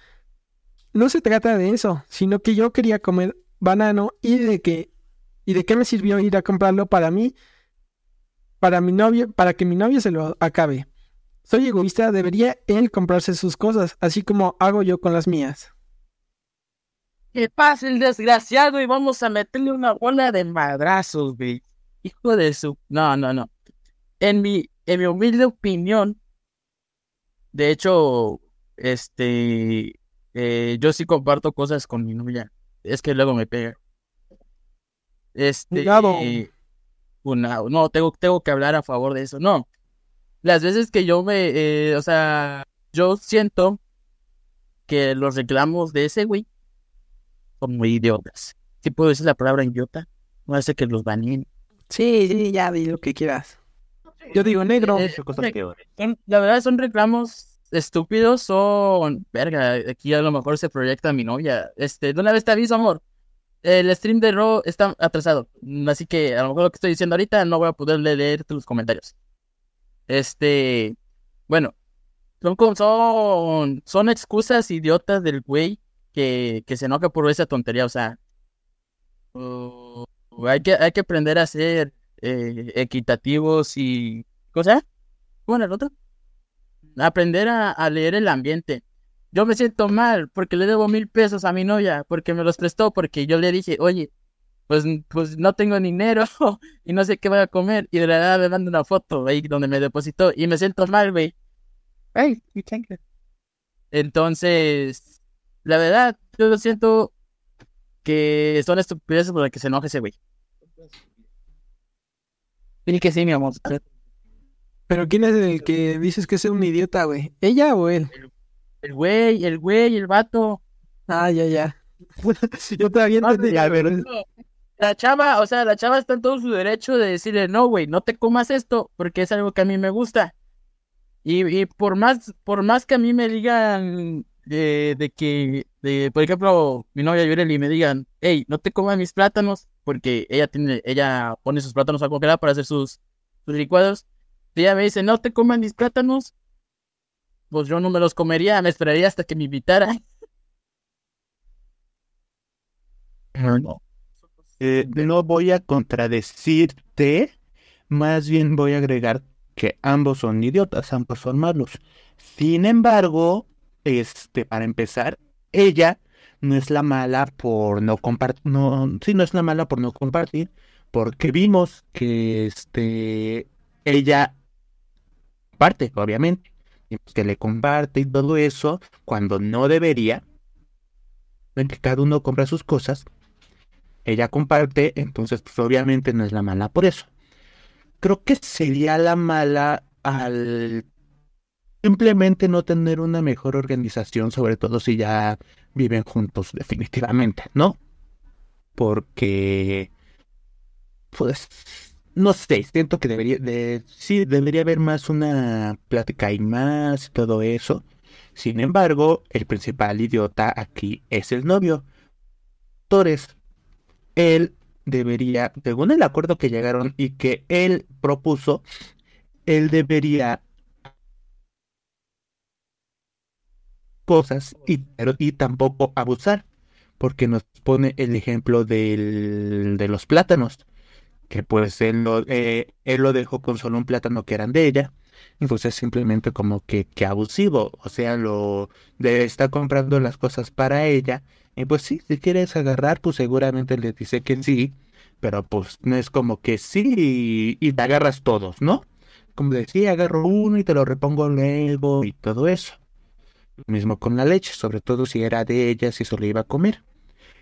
No se trata de eso, sino que yo quería comer banano y de que y de qué me sirvió ir a comprarlo para mí para mi novio, para que mi novio se lo acabe. Soy egoísta, debería él comprarse sus cosas, así como hago yo con las mías. Que pase el desgraciado y vamos a meterle una bola de madrazos, güey. Hijo de su. No, no, no. En mi, en mi humilde opinión, de hecho, este. Eh, yo sí comparto cosas con mi novia. Es que luego me pega. Este. no, tengo, tengo que hablar a favor de eso. No. Las veces que yo me. Eh, o sea, yo siento que los reclamos de ese güey son muy idiotas. Si puedo decir la palabra idiota, no hace que los baneen. Sí, sí, ya di lo que quieras. Yo digo negro. Eh, la verdad son reclamos estúpidos, son... Verga, aquí a lo mejor se proyecta mi novia. Este, de una vez te aviso, amor. El stream de Raw está atrasado. Así que a lo mejor lo que estoy diciendo ahorita no voy a poder leer tus comentarios. Este... Bueno. Son, son, son excusas idiotas del güey que, que se enoja por esa tontería, o sea, hay, que, hay que aprender a ser eh, equitativos y... ¿Cosa? Bueno, el otro. Aprender a, leer el ambiente. Yo me siento mal porque le debo mil pesos a mi novia, porque me los prestó, porque yo le dije, oye, pues, pues no tengo dinero y no sé qué voy a comer. Y de la nada me manda una foto ahí donde me depositó y me siento mal, güey. Entonces, la verdad, yo lo siento que son estupideces por las que se enoje ese güey. Y que sí, mi amor. Pero ¿quién es el que dices que es un idiota, güey? ¿Ella o él? El güey, el güey, el vato. Ah, ya, ya. yo todavía entendí. Pero... La chava, o sea, la chava está en todo su derecho de decirle, no, güey, no te comas esto porque es algo que a mí me gusta. Y, y por más, por más que a mí me digan de, que, de, por ejemplo, mi novia y me digan, hey, no te comas mis plátanos, porque ella tiene, ella pone sus plátanos a congelar para hacer sus, sus licuados. Y ella me dice, no te comas mis plátanos, pues yo no me los comería, me esperaría hasta que me invitara. No. Eh, no voy a contradecirte, más bien voy a agregar que ambos son idiotas, ambos son malos. Sin embargo, este, para empezar, ella no es la mala por no compartir, no, sí, no es la mala por no compartir, porque vimos que este, ella parte, obviamente, que le comparte y todo eso, cuando no debería, ven que cada uno compra sus cosas, ella comparte, entonces pues obviamente no es la mala por eso. Creo que sería la mala al simplemente no tener una mejor organización, sobre todo si ya viven juntos definitivamente, ¿no? Porque, pues, no sé, siento que debería, de, sí, debería haber más una plática y más todo eso. Sin embargo, el principal idiota aquí es el novio. Torres, él debería, según el acuerdo que llegaron y que él propuso, él debería cosas y, y tampoco abusar, porque nos pone el ejemplo del, de los plátanos, que pues él lo, eh, él lo dejó con solo un plátano que eran de ella, entonces simplemente como que, que abusivo, o sea, lo de estar comprando las cosas para ella, y pues sí, si quieres agarrar, pues seguramente le dice que sí, pero pues no es como que sí y, te agarras todos, ¿no? Como decía, agarro uno y te lo repongo luego y todo eso mismo con la leche, sobre todo si era de ella, si solo iba a comer.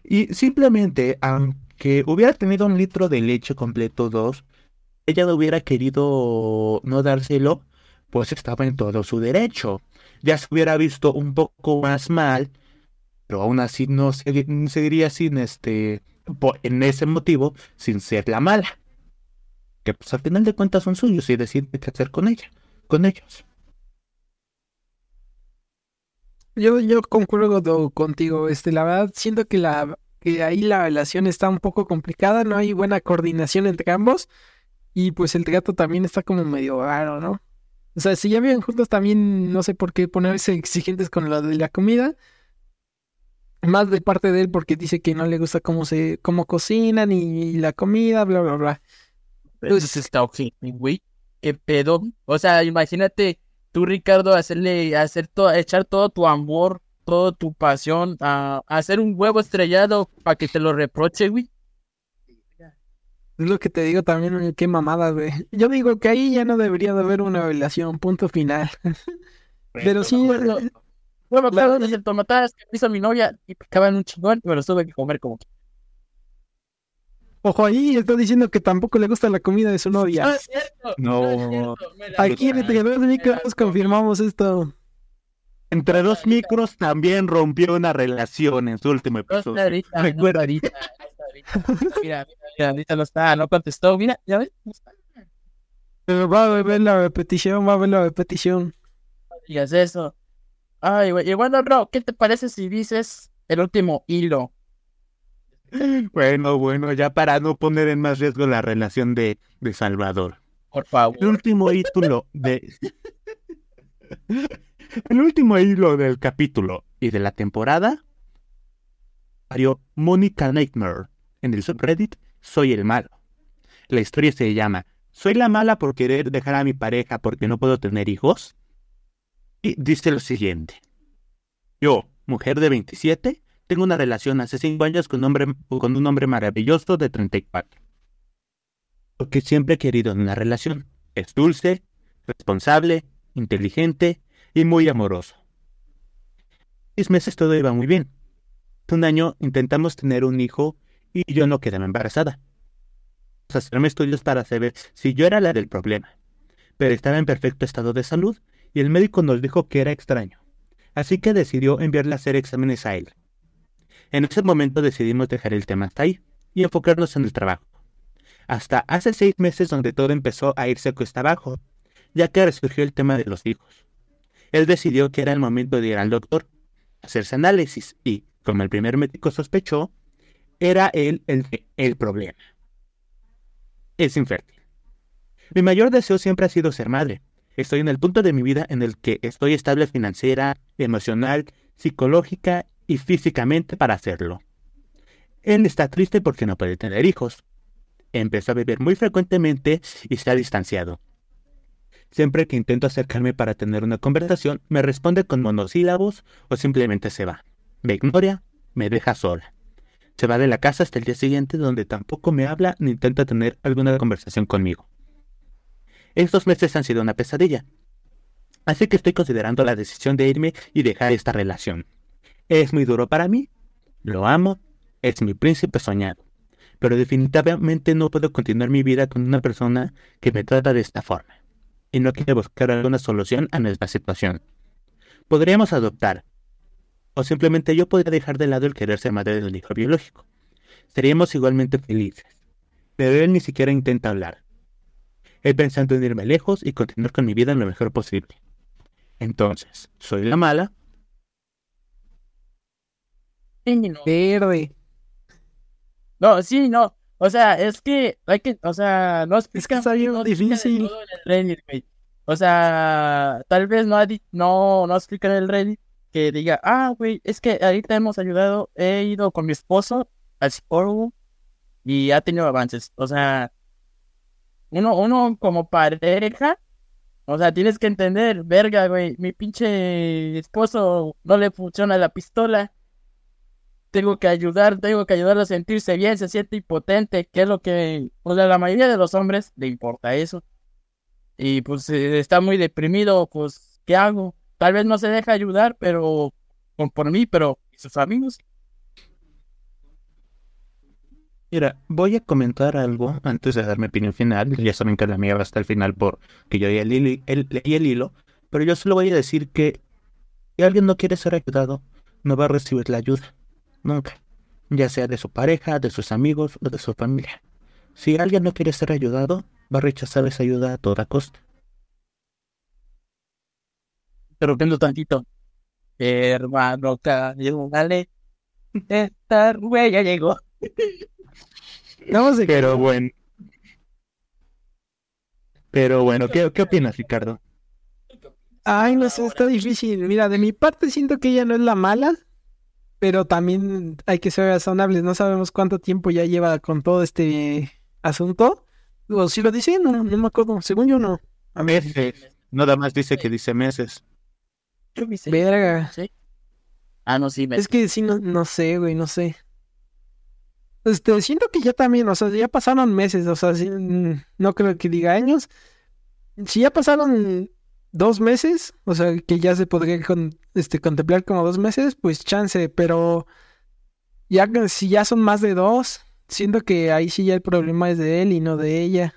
Y simplemente, aunque hubiera tenido un litro de leche completo, dos, ella no hubiera querido no dárselo, pues estaba en todo su derecho. Ya se hubiera visto un poco más mal, pero aún así no seguiría sin este, en ese motivo, sin ser la mala. Que pues al final de cuentas son suyos y decide qué hacer con ella, con ellos. Yo, yo concuerdo contigo, este, la verdad siento que la que ahí la relación está un poco complicada, no hay buena coordinación entre ambos y pues el trato también está como medio raro, ¿no? O sea, si ya viven juntos también no sé por qué ponerse exigentes con lo de la comida. Más de parte de él porque dice que no le gusta cómo se cómo cocinan y, la comida, bla bla bla. Pues está ok, güey. ¿Qué pedo? O sea, imagínate tú, Ricardo, hacerle, hacer todo, echar todo tu amor, toda tu pasión a, hacer un huevo estrellado para que te lo reproche, güey. Es lo que te digo también, qué mamada, güey. Yo digo que ahí ya no debería de haber una relación, punto final. Pero sí. Bueno, bueno claro, es el tomatadas que hizo mi novia y picaban un chingón y me los tuve que comer como Ojo ahí, está diciendo que tampoco le gusta la comida de su novia. No es cierto. No. Aquí entre dos micros confirmamos esto. Entre dos micros también rompió una relación en su último episodio. Ahorita, Recuerda. ahorita. Mira, mira, ahorita no está, no contestó. Mira, ya ves, no está. Pero va a ver la repetición, va a ver la repetición. digas eso. Ay, güey. Y bueno, bro, ¿qué te parece si dices el último hilo? Bueno, bueno, ya para no poner en más riesgo la relación de, de Salvador. Por favor. El último hilo de. el último hilo del capítulo y de la temporada. Mario Monica Nightmare en el subreddit Soy el malo. La historia se llama ¿Soy la mala por querer dejar a mi pareja porque no puedo tener hijos? Y dice lo siguiente. Yo, mujer de 27, tengo una relación hace 5 años con un, hombre, con un hombre maravilloso de 34. Lo que siempre he querido en una relación. Es dulce, responsable, inteligente y muy amoroso. Seis meses todo iba muy bien. Un año intentamos tener un hijo y yo no quedé embarazada. Hacerme estudios para saber si yo era la del problema. Pero estaba en perfecto estado de salud y el médico nos dijo que era extraño. Así que decidió enviarle a hacer exámenes a él. En ese momento decidimos dejar el tema hasta ahí y enfocarnos en el trabajo. Hasta hace seis meses donde todo empezó a irse cuesta abajo, ya que resurgió el tema de los hijos. Él decidió que era el momento de ir al doctor, hacerse análisis y, como el primer médico sospechó, era él el, el problema. Es infértil. Mi mayor deseo siempre ha sido ser madre. Estoy en el punto de mi vida en el que estoy estable financiera, emocional, psicológica y físicamente para hacerlo. Él está triste porque no puede tener hijos. Empezó a beber muy frecuentemente y se ha distanciado. Siempre que intento acercarme para tener una conversación, me responde con monosílabos o simplemente se va. Me ignora, me deja sola. Se va de la casa hasta el día siguiente donde tampoco me habla ni intenta tener alguna conversación conmigo. Estos meses han sido una pesadilla. Así que estoy considerando la decisión de irme y dejar esta relación. Es muy duro para mí, lo amo, es mi príncipe soñado, pero definitivamente no puedo continuar mi vida con una persona que me trata de esta forma, y no quiere buscar alguna solución a nuestra situación. Podríamos adoptar, o simplemente yo podría dejar de lado el querer ser madre de un hijo biológico. Seríamos igualmente felices, pero él ni siquiera intenta hablar. Él pensando en irme lejos y continuar con mi vida lo mejor posible. Entonces, ¿soy la mala no. Verde. No, sí, no. O sea, es que hay que, o sea, no es que está bien difícil. O sea, tal vez no, no, no explica en el Reddit que diga, ah, güey, es que ahorita hemos ayudado, he ido con mi esposo al psicólogo y ha tenido avances. O sea, uno, uno como pareja, o sea, tienes que entender, verga, güey, mi pinche esposo no le funciona la pistola tengo que ayudar, tengo que ayudarlo a sentirse bien, se siente impotente, que es lo que, o sea, la mayoría de los hombres le importa eso. Y pues eh, está muy deprimido, pues, ¿qué hago? Tal vez no se deja ayudar, pero, por, mí, pero, sus amigos? Mira, voy a comentar algo antes de dar mi opinión final. Ya saben que la mía va hasta el final porque yo leí el hilo. Pero yo solo voy a decir que si alguien no quiere ser ayudado, no va a recibir la ayuda. Nunca. Ya sea de su pareja, de sus amigos o de su familia. Si alguien no quiere ser ayudado, va a rechazar esa ayuda a toda costa. Interrumpiendo tantito. Hermano, dale. Esta ya llegó. Pero bueno. Pero bueno, ¿qué, ¿qué opinas, Ricardo? Ay, no sé, está difícil. Mira, de mi parte siento que ella no es la mala, pero también hay que ser razonables. No sabemos cuánto tiempo ya lleva con todo este asunto. O si lo dice, no, no me acuerdo. Según yo, no. A meses. Nada más dice que dice meses. Verga. ¿Sí? Ah, no, sí. Meses. Es que sí, no, no sé, güey, no sé. Este, siento que ya también, o sea, ya pasaron meses, o sea, mm, no creo que diga años. Si ya pasaron dos meses, o sea, que ya se podría este, contemplar como dos meses, pues chance, pero ya si ya son más de dos, siento que ahí sí ya el problema es de él y no de ella.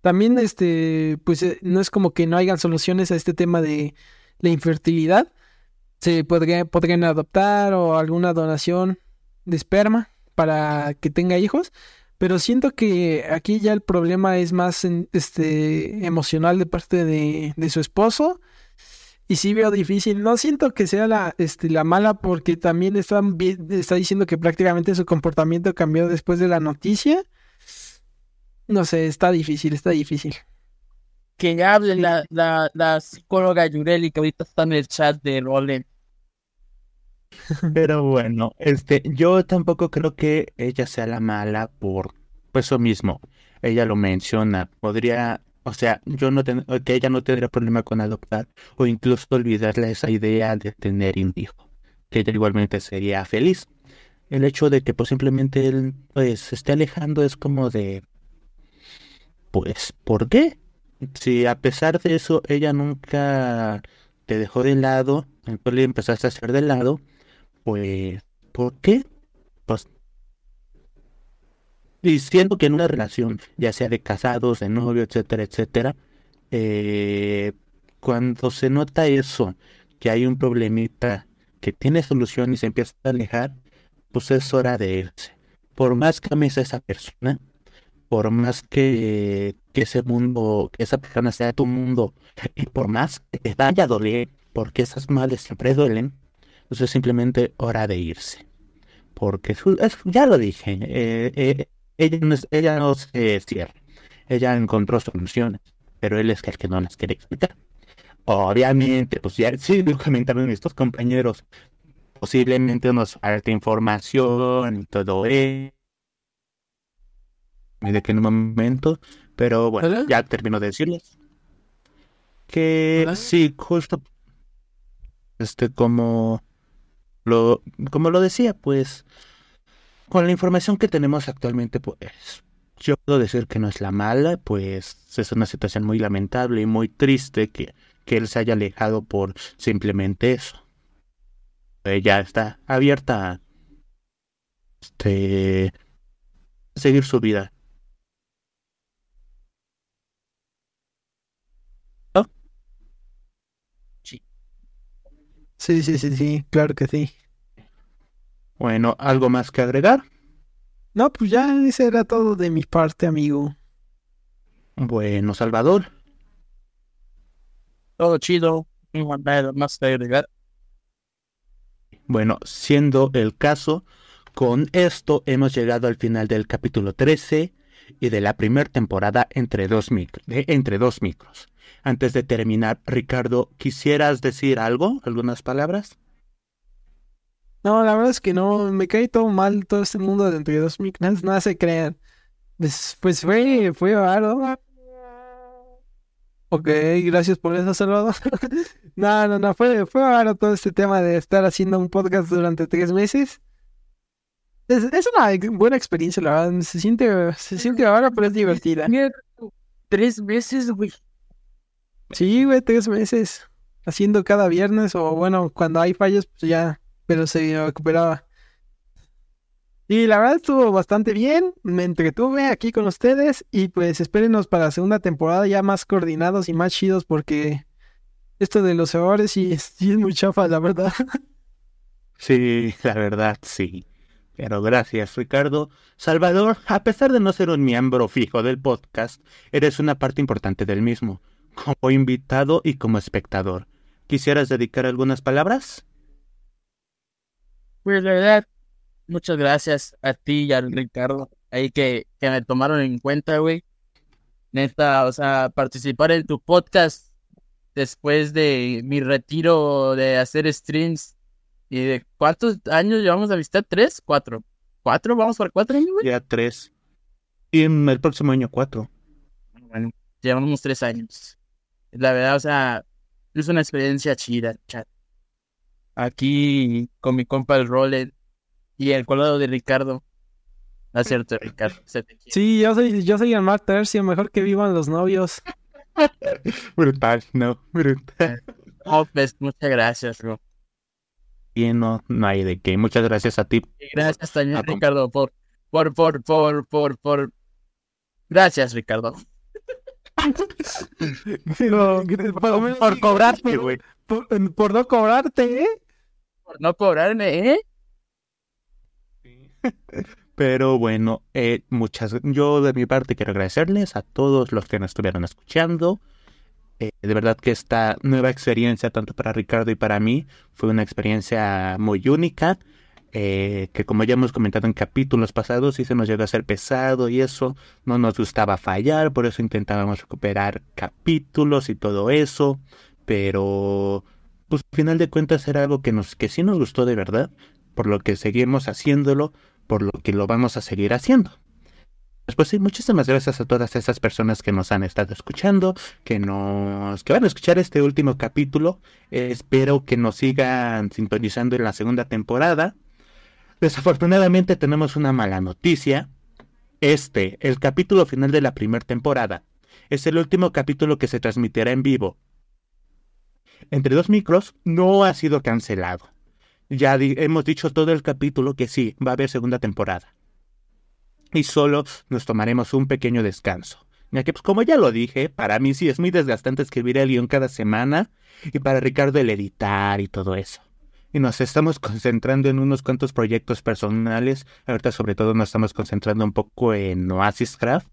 También, este, pues eh, no es como que no hayan soluciones a este tema de la infertilidad. Se podría, podrían adoptar o alguna donación de esperma para que tenga hijos, pero siento que aquí ya el problema es más este emocional de parte de, su esposo y sí veo difícil. No siento que sea la, este, la mala porque también está, está diciendo que prácticamente su comportamiento cambió después de la noticia. No sé, está difícil, está difícil. Que hable la, la, la psicóloga Yureli que ahorita está en el chat de Roland. Pero bueno, este, yo tampoco creo que ella sea la mala por pues eso mismo. Ella lo menciona. Podría, o sea, yo no ten, que ella no tendría problema con adoptar o incluso olvidarle esa idea de tener un hijo, que ella igualmente sería feliz. El hecho de que pues simplemente él pues se esté alejando es como de pues, ¿por qué? Si a pesar de eso ella nunca te dejó de lado, entonces le empezaste a hacer de lado, pues, ¿por qué? Pues, diciendo que en una relación, ya sea de casados, de novio, etcétera, etcétera, eh, cuando se nota eso, que hay un problemita que tiene solución y se empieza a alejar, pues es hora de irse. Por más que ames a esa persona, por más que, que ese mundo, que esa persona sea tu mundo, y por más que te vaya a doler, porque esas males siempre duelen, entonces es simplemente hora de irse. Porque ya lo dije, eh, eh, ella, no, ella no se cierra. Ella encontró soluciones, pero él es el que no las quiere explicar. Obviamente, pues ya sí lo comentaron estos compañeros. Posiblemente nos falta información y todo eso. de que en un momento, pero bueno, ya termino de decirles que sí, justo este como lo, como lo decía, pues con la información que tenemos actualmente, pues yo puedo decir que no es la mala, pues es una situación muy lamentable y muy triste que, que él se haya alejado por simplemente eso. Ella está abierta a este, seguir su vida. Sí, sí, sí, sí, claro que sí. Bueno, ¿algo más que agregar? No, pues ya ese era todo de mi parte, amigo. Bueno, Salvador. Todo chido, nada más que agregar. Bueno, siendo el caso, con esto hemos llegado al final del capítulo 13 y de la primera temporada entre dos, de entre dos micros. Antes de terminar, Ricardo, ¿quisieras decir algo? ¿Algunas palabras? No, la verdad es que no, me cae todo mal todo este mundo de entre dos micros, nada se crean. Pues, pues fue, fue raro. Ok, gracias por eso, Salvador. no, no, no, fue, fue raro todo este tema de estar haciendo un podcast durante tres meses. Es, es una buena experiencia, la verdad. Se siente, se siente raro, pero es divertida. Tres meses, güey. Sí, güey, tres meses haciendo cada viernes o bueno, cuando hay fallos, pues ya, pero se recuperaba. Y la verdad estuvo bastante bien, me entretuve aquí con ustedes y pues espérenos para la segunda temporada ya más coordinados y más chidos porque esto de los errores sí, es muy chafa, la verdad. Sí, la verdad, sí. Pero gracias, Ricardo. Salvador, a pesar de no ser un miembro fijo del podcast, eres una parte importante del mismo, como invitado y como espectador. ¿Quisieras dedicar algunas palabras? Pues la verdad, muchas gracias a ti y a Ricardo, ahí que, que me tomaron en cuenta, güey. Neta, o sea, participar en tu podcast después de mi retiro de hacer streams y de cuántos años llevamos a visitar, tres, cuatro, cuatro, vamos por cuatro años, güey. Ya tres. Y en el próximo año cuatro. Bueno, llevamos tres años. La verdad, o sea, es una experiencia chida, chat. Aquí con mi compa el Roller y el colado de Ricardo. No es cierto, Ricardo. se te quiere. Sí, yo soy, yo soy el Mark Tercio, mejor que vivan los novios. Brutal, no, brutal. Oh, pues, muchas gracias, bro. Y no, no hay de qué. Muchas gracias a ti. Y gracias también, Ricardo, por, por, por, por, por, por. Gracias, Ricardo. Por, cobrarte, por- güey. Por, por no cobrarte, ¿eh? Por no cobrarme, ¿eh? Pero bueno, eh, muchas, yo de mi parte quiero agradecerles a todos los que nos estuvieron escuchando. Eh, de verdad que esta nueva experiencia, tanto para Ricardo y para mí, fue una experiencia muy única. eh, que como ya hemos comentado en capítulos pasados, sí se nos llegó a ser pesado y eso, no nos gustaba fallar, por eso intentábamos recuperar capítulos y todo eso, pero pues al final de cuentas era algo que nos, que sí nos gustó de verdad, por lo que seguimos haciéndolo, por lo que lo vamos a seguir haciendo. Pues sí, muchísimas gracias a todas esas personas que nos han estado escuchando, que nos que van a escuchar este último capítulo. Espero que nos sigan sintonizando en la segunda temporada. Desafortunadamente tenemos una mala noticia. Este, el capítulo final de la primera temporada, es el último capítulo que se transmitirá en vivo. Entre dos micros no ha sido cancelado. Ya hemos dicho todo el capítulo que sí, va a haber segunda temporada. Y solo nos tomaremos un pequeño descanso. Ya que, pues, como ya lo dije, para mí sí es muy desgastante escribir el guion cada semana y para Ricardo el editar y todo eso. Y nos estamos concentrando en unos cuantos proyectos personales. Ahorita sobre todo nos estamos concentrando un poco en Oasis Craft.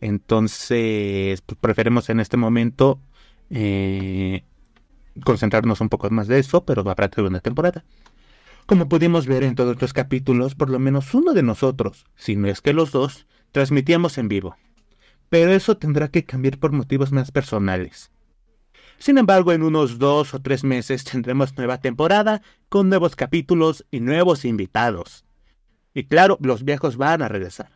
Entonces, pues, preferimos en este momento eh, concentrarnos un poco más de eso, pero habrá segunda temporada. Como pudimos ver en todos los capítulos, por lo menos uno de nosotros, si no es que los dos, transmitíamos en vivo. Pero eso tendrá que cambiar por motivos más personales. Sin embargo, en unos dos o tres meses tendremos nueva temporada con nuevos capítulos y nuevos invitados. Y claro, los viejos van a regresar.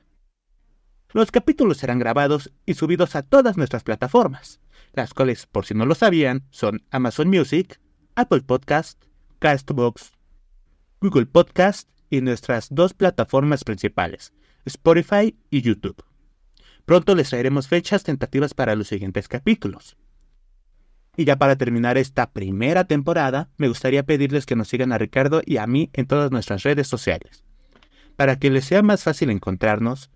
Los capítulos serán grabados y subidos a todas nuestras plataformas, las cuales, por si no lo sabían, son Amazon Music, Apple Podcast, Castbox, Google Podcast y nuestras dos plataformas principales, Spotify y YouTube. Pronto les traeremos fechas tentativas para los siguientes capítulos. Y ya para terminar esta primera temporada, me gustaría pedirles que nos sigan a Ricardo y a mí en todas nuestras redes sociales. Para que les sea más fácil encontrarnos,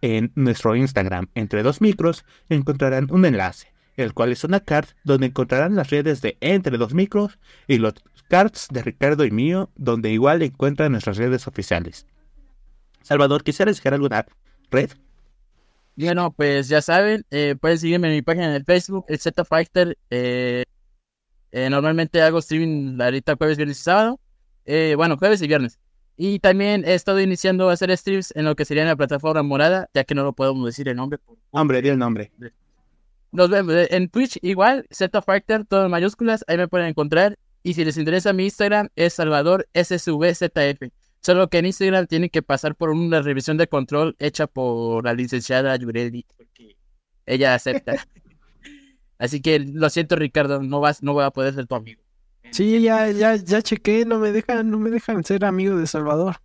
en nuestro Instagram, entre dos micros, encontrarán un enlace, el cual es una card donde encontrarán las redes de Entre dos micros y los cards de Ricardo y mío, donde igual encuentran nuestras redes oficiales. Salvador, ¿quisieras dejar alguna red? Bueno, pues ya saben, eh, pueden seguirme en mi página de Facebook, el Z Fighter. Eh, eh, normalmente hago streaming ahorita jueves, viernes y sábado. Eh, bueno, jueves y viernes. Y también he estado iniciando a hacer streams en lo que sería en la plataforma morada, ya que no lo podemos decir el nombre. Hombre, di el nombre. Nos vemos eh, en Twitch igual, Z Fighter, todo en mayúsculas, ahí me pueden encontrar. Y si les interesa mi Instagram, es Salvador SSVZF. Solo que en Instagram tienen que pasar por una revisión de control hecha por la licenciada Yureli, porque ella acepta. Así que lo siento, Ricardo, no vas, no voy a poder ser tu amigo. Sí, ya, ya, ya chequé, no me dejan, no me dejan ser amigo de Salvador.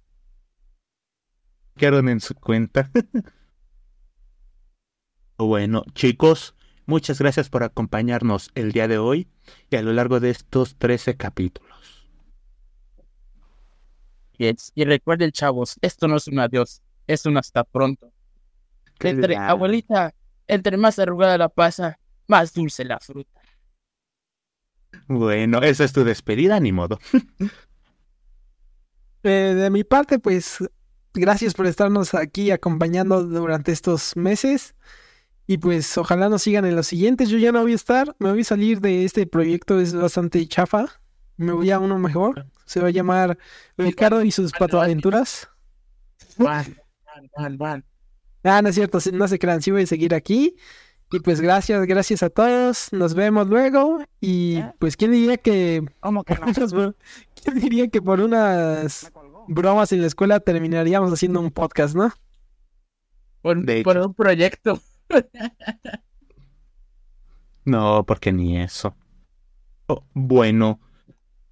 Quedaron en su cuenta. bueno, chicos, muchas gracias por acompañarnos el día de hoy y a lo largo de estos 13 capítulos. Y recuerden, chavos, esto no es un adiós, es un hasta pronto. Entre, abuelita, entre más arrugada la pasa, más dulce la fruta. Bueno, esa es tu despedida, ni modo. Eh, de mi parte, pues gracias por estarnos aquí acompañando durante estos meses. Y pues ojalá nos sigan en los siguientes. Yo ya no voy a estar, me voy a salir de este proyecto, es bastante chafa. Me voy a uno mejor. Se va a llamar Ricardo y sus patoaventuras. Van, van, van. Ah, no es cierto, no se crean, sí voy a seguir aquí. Y pues gracias, gracias a todos. Nos vemos luego. Y pues, ¿quién diría que. ¿Quién diría que por unas bromas en la escuela terminaríamos haciendo un podcast, no? Por, un proyecto. No, porque ni eso. Oh, bueno.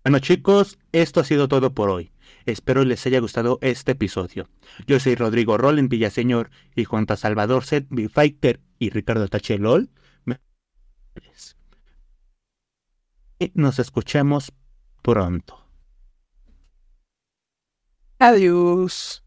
Bueno chicos, esto ha sido todo por hoy. Espero les haya gustado este episodio. Yo soy Rodrigo Rollin Villaseñor y junto a Salvador Set, Fighter y Ricardo Tachelol. Y nos escuchemos pronto. Adiós.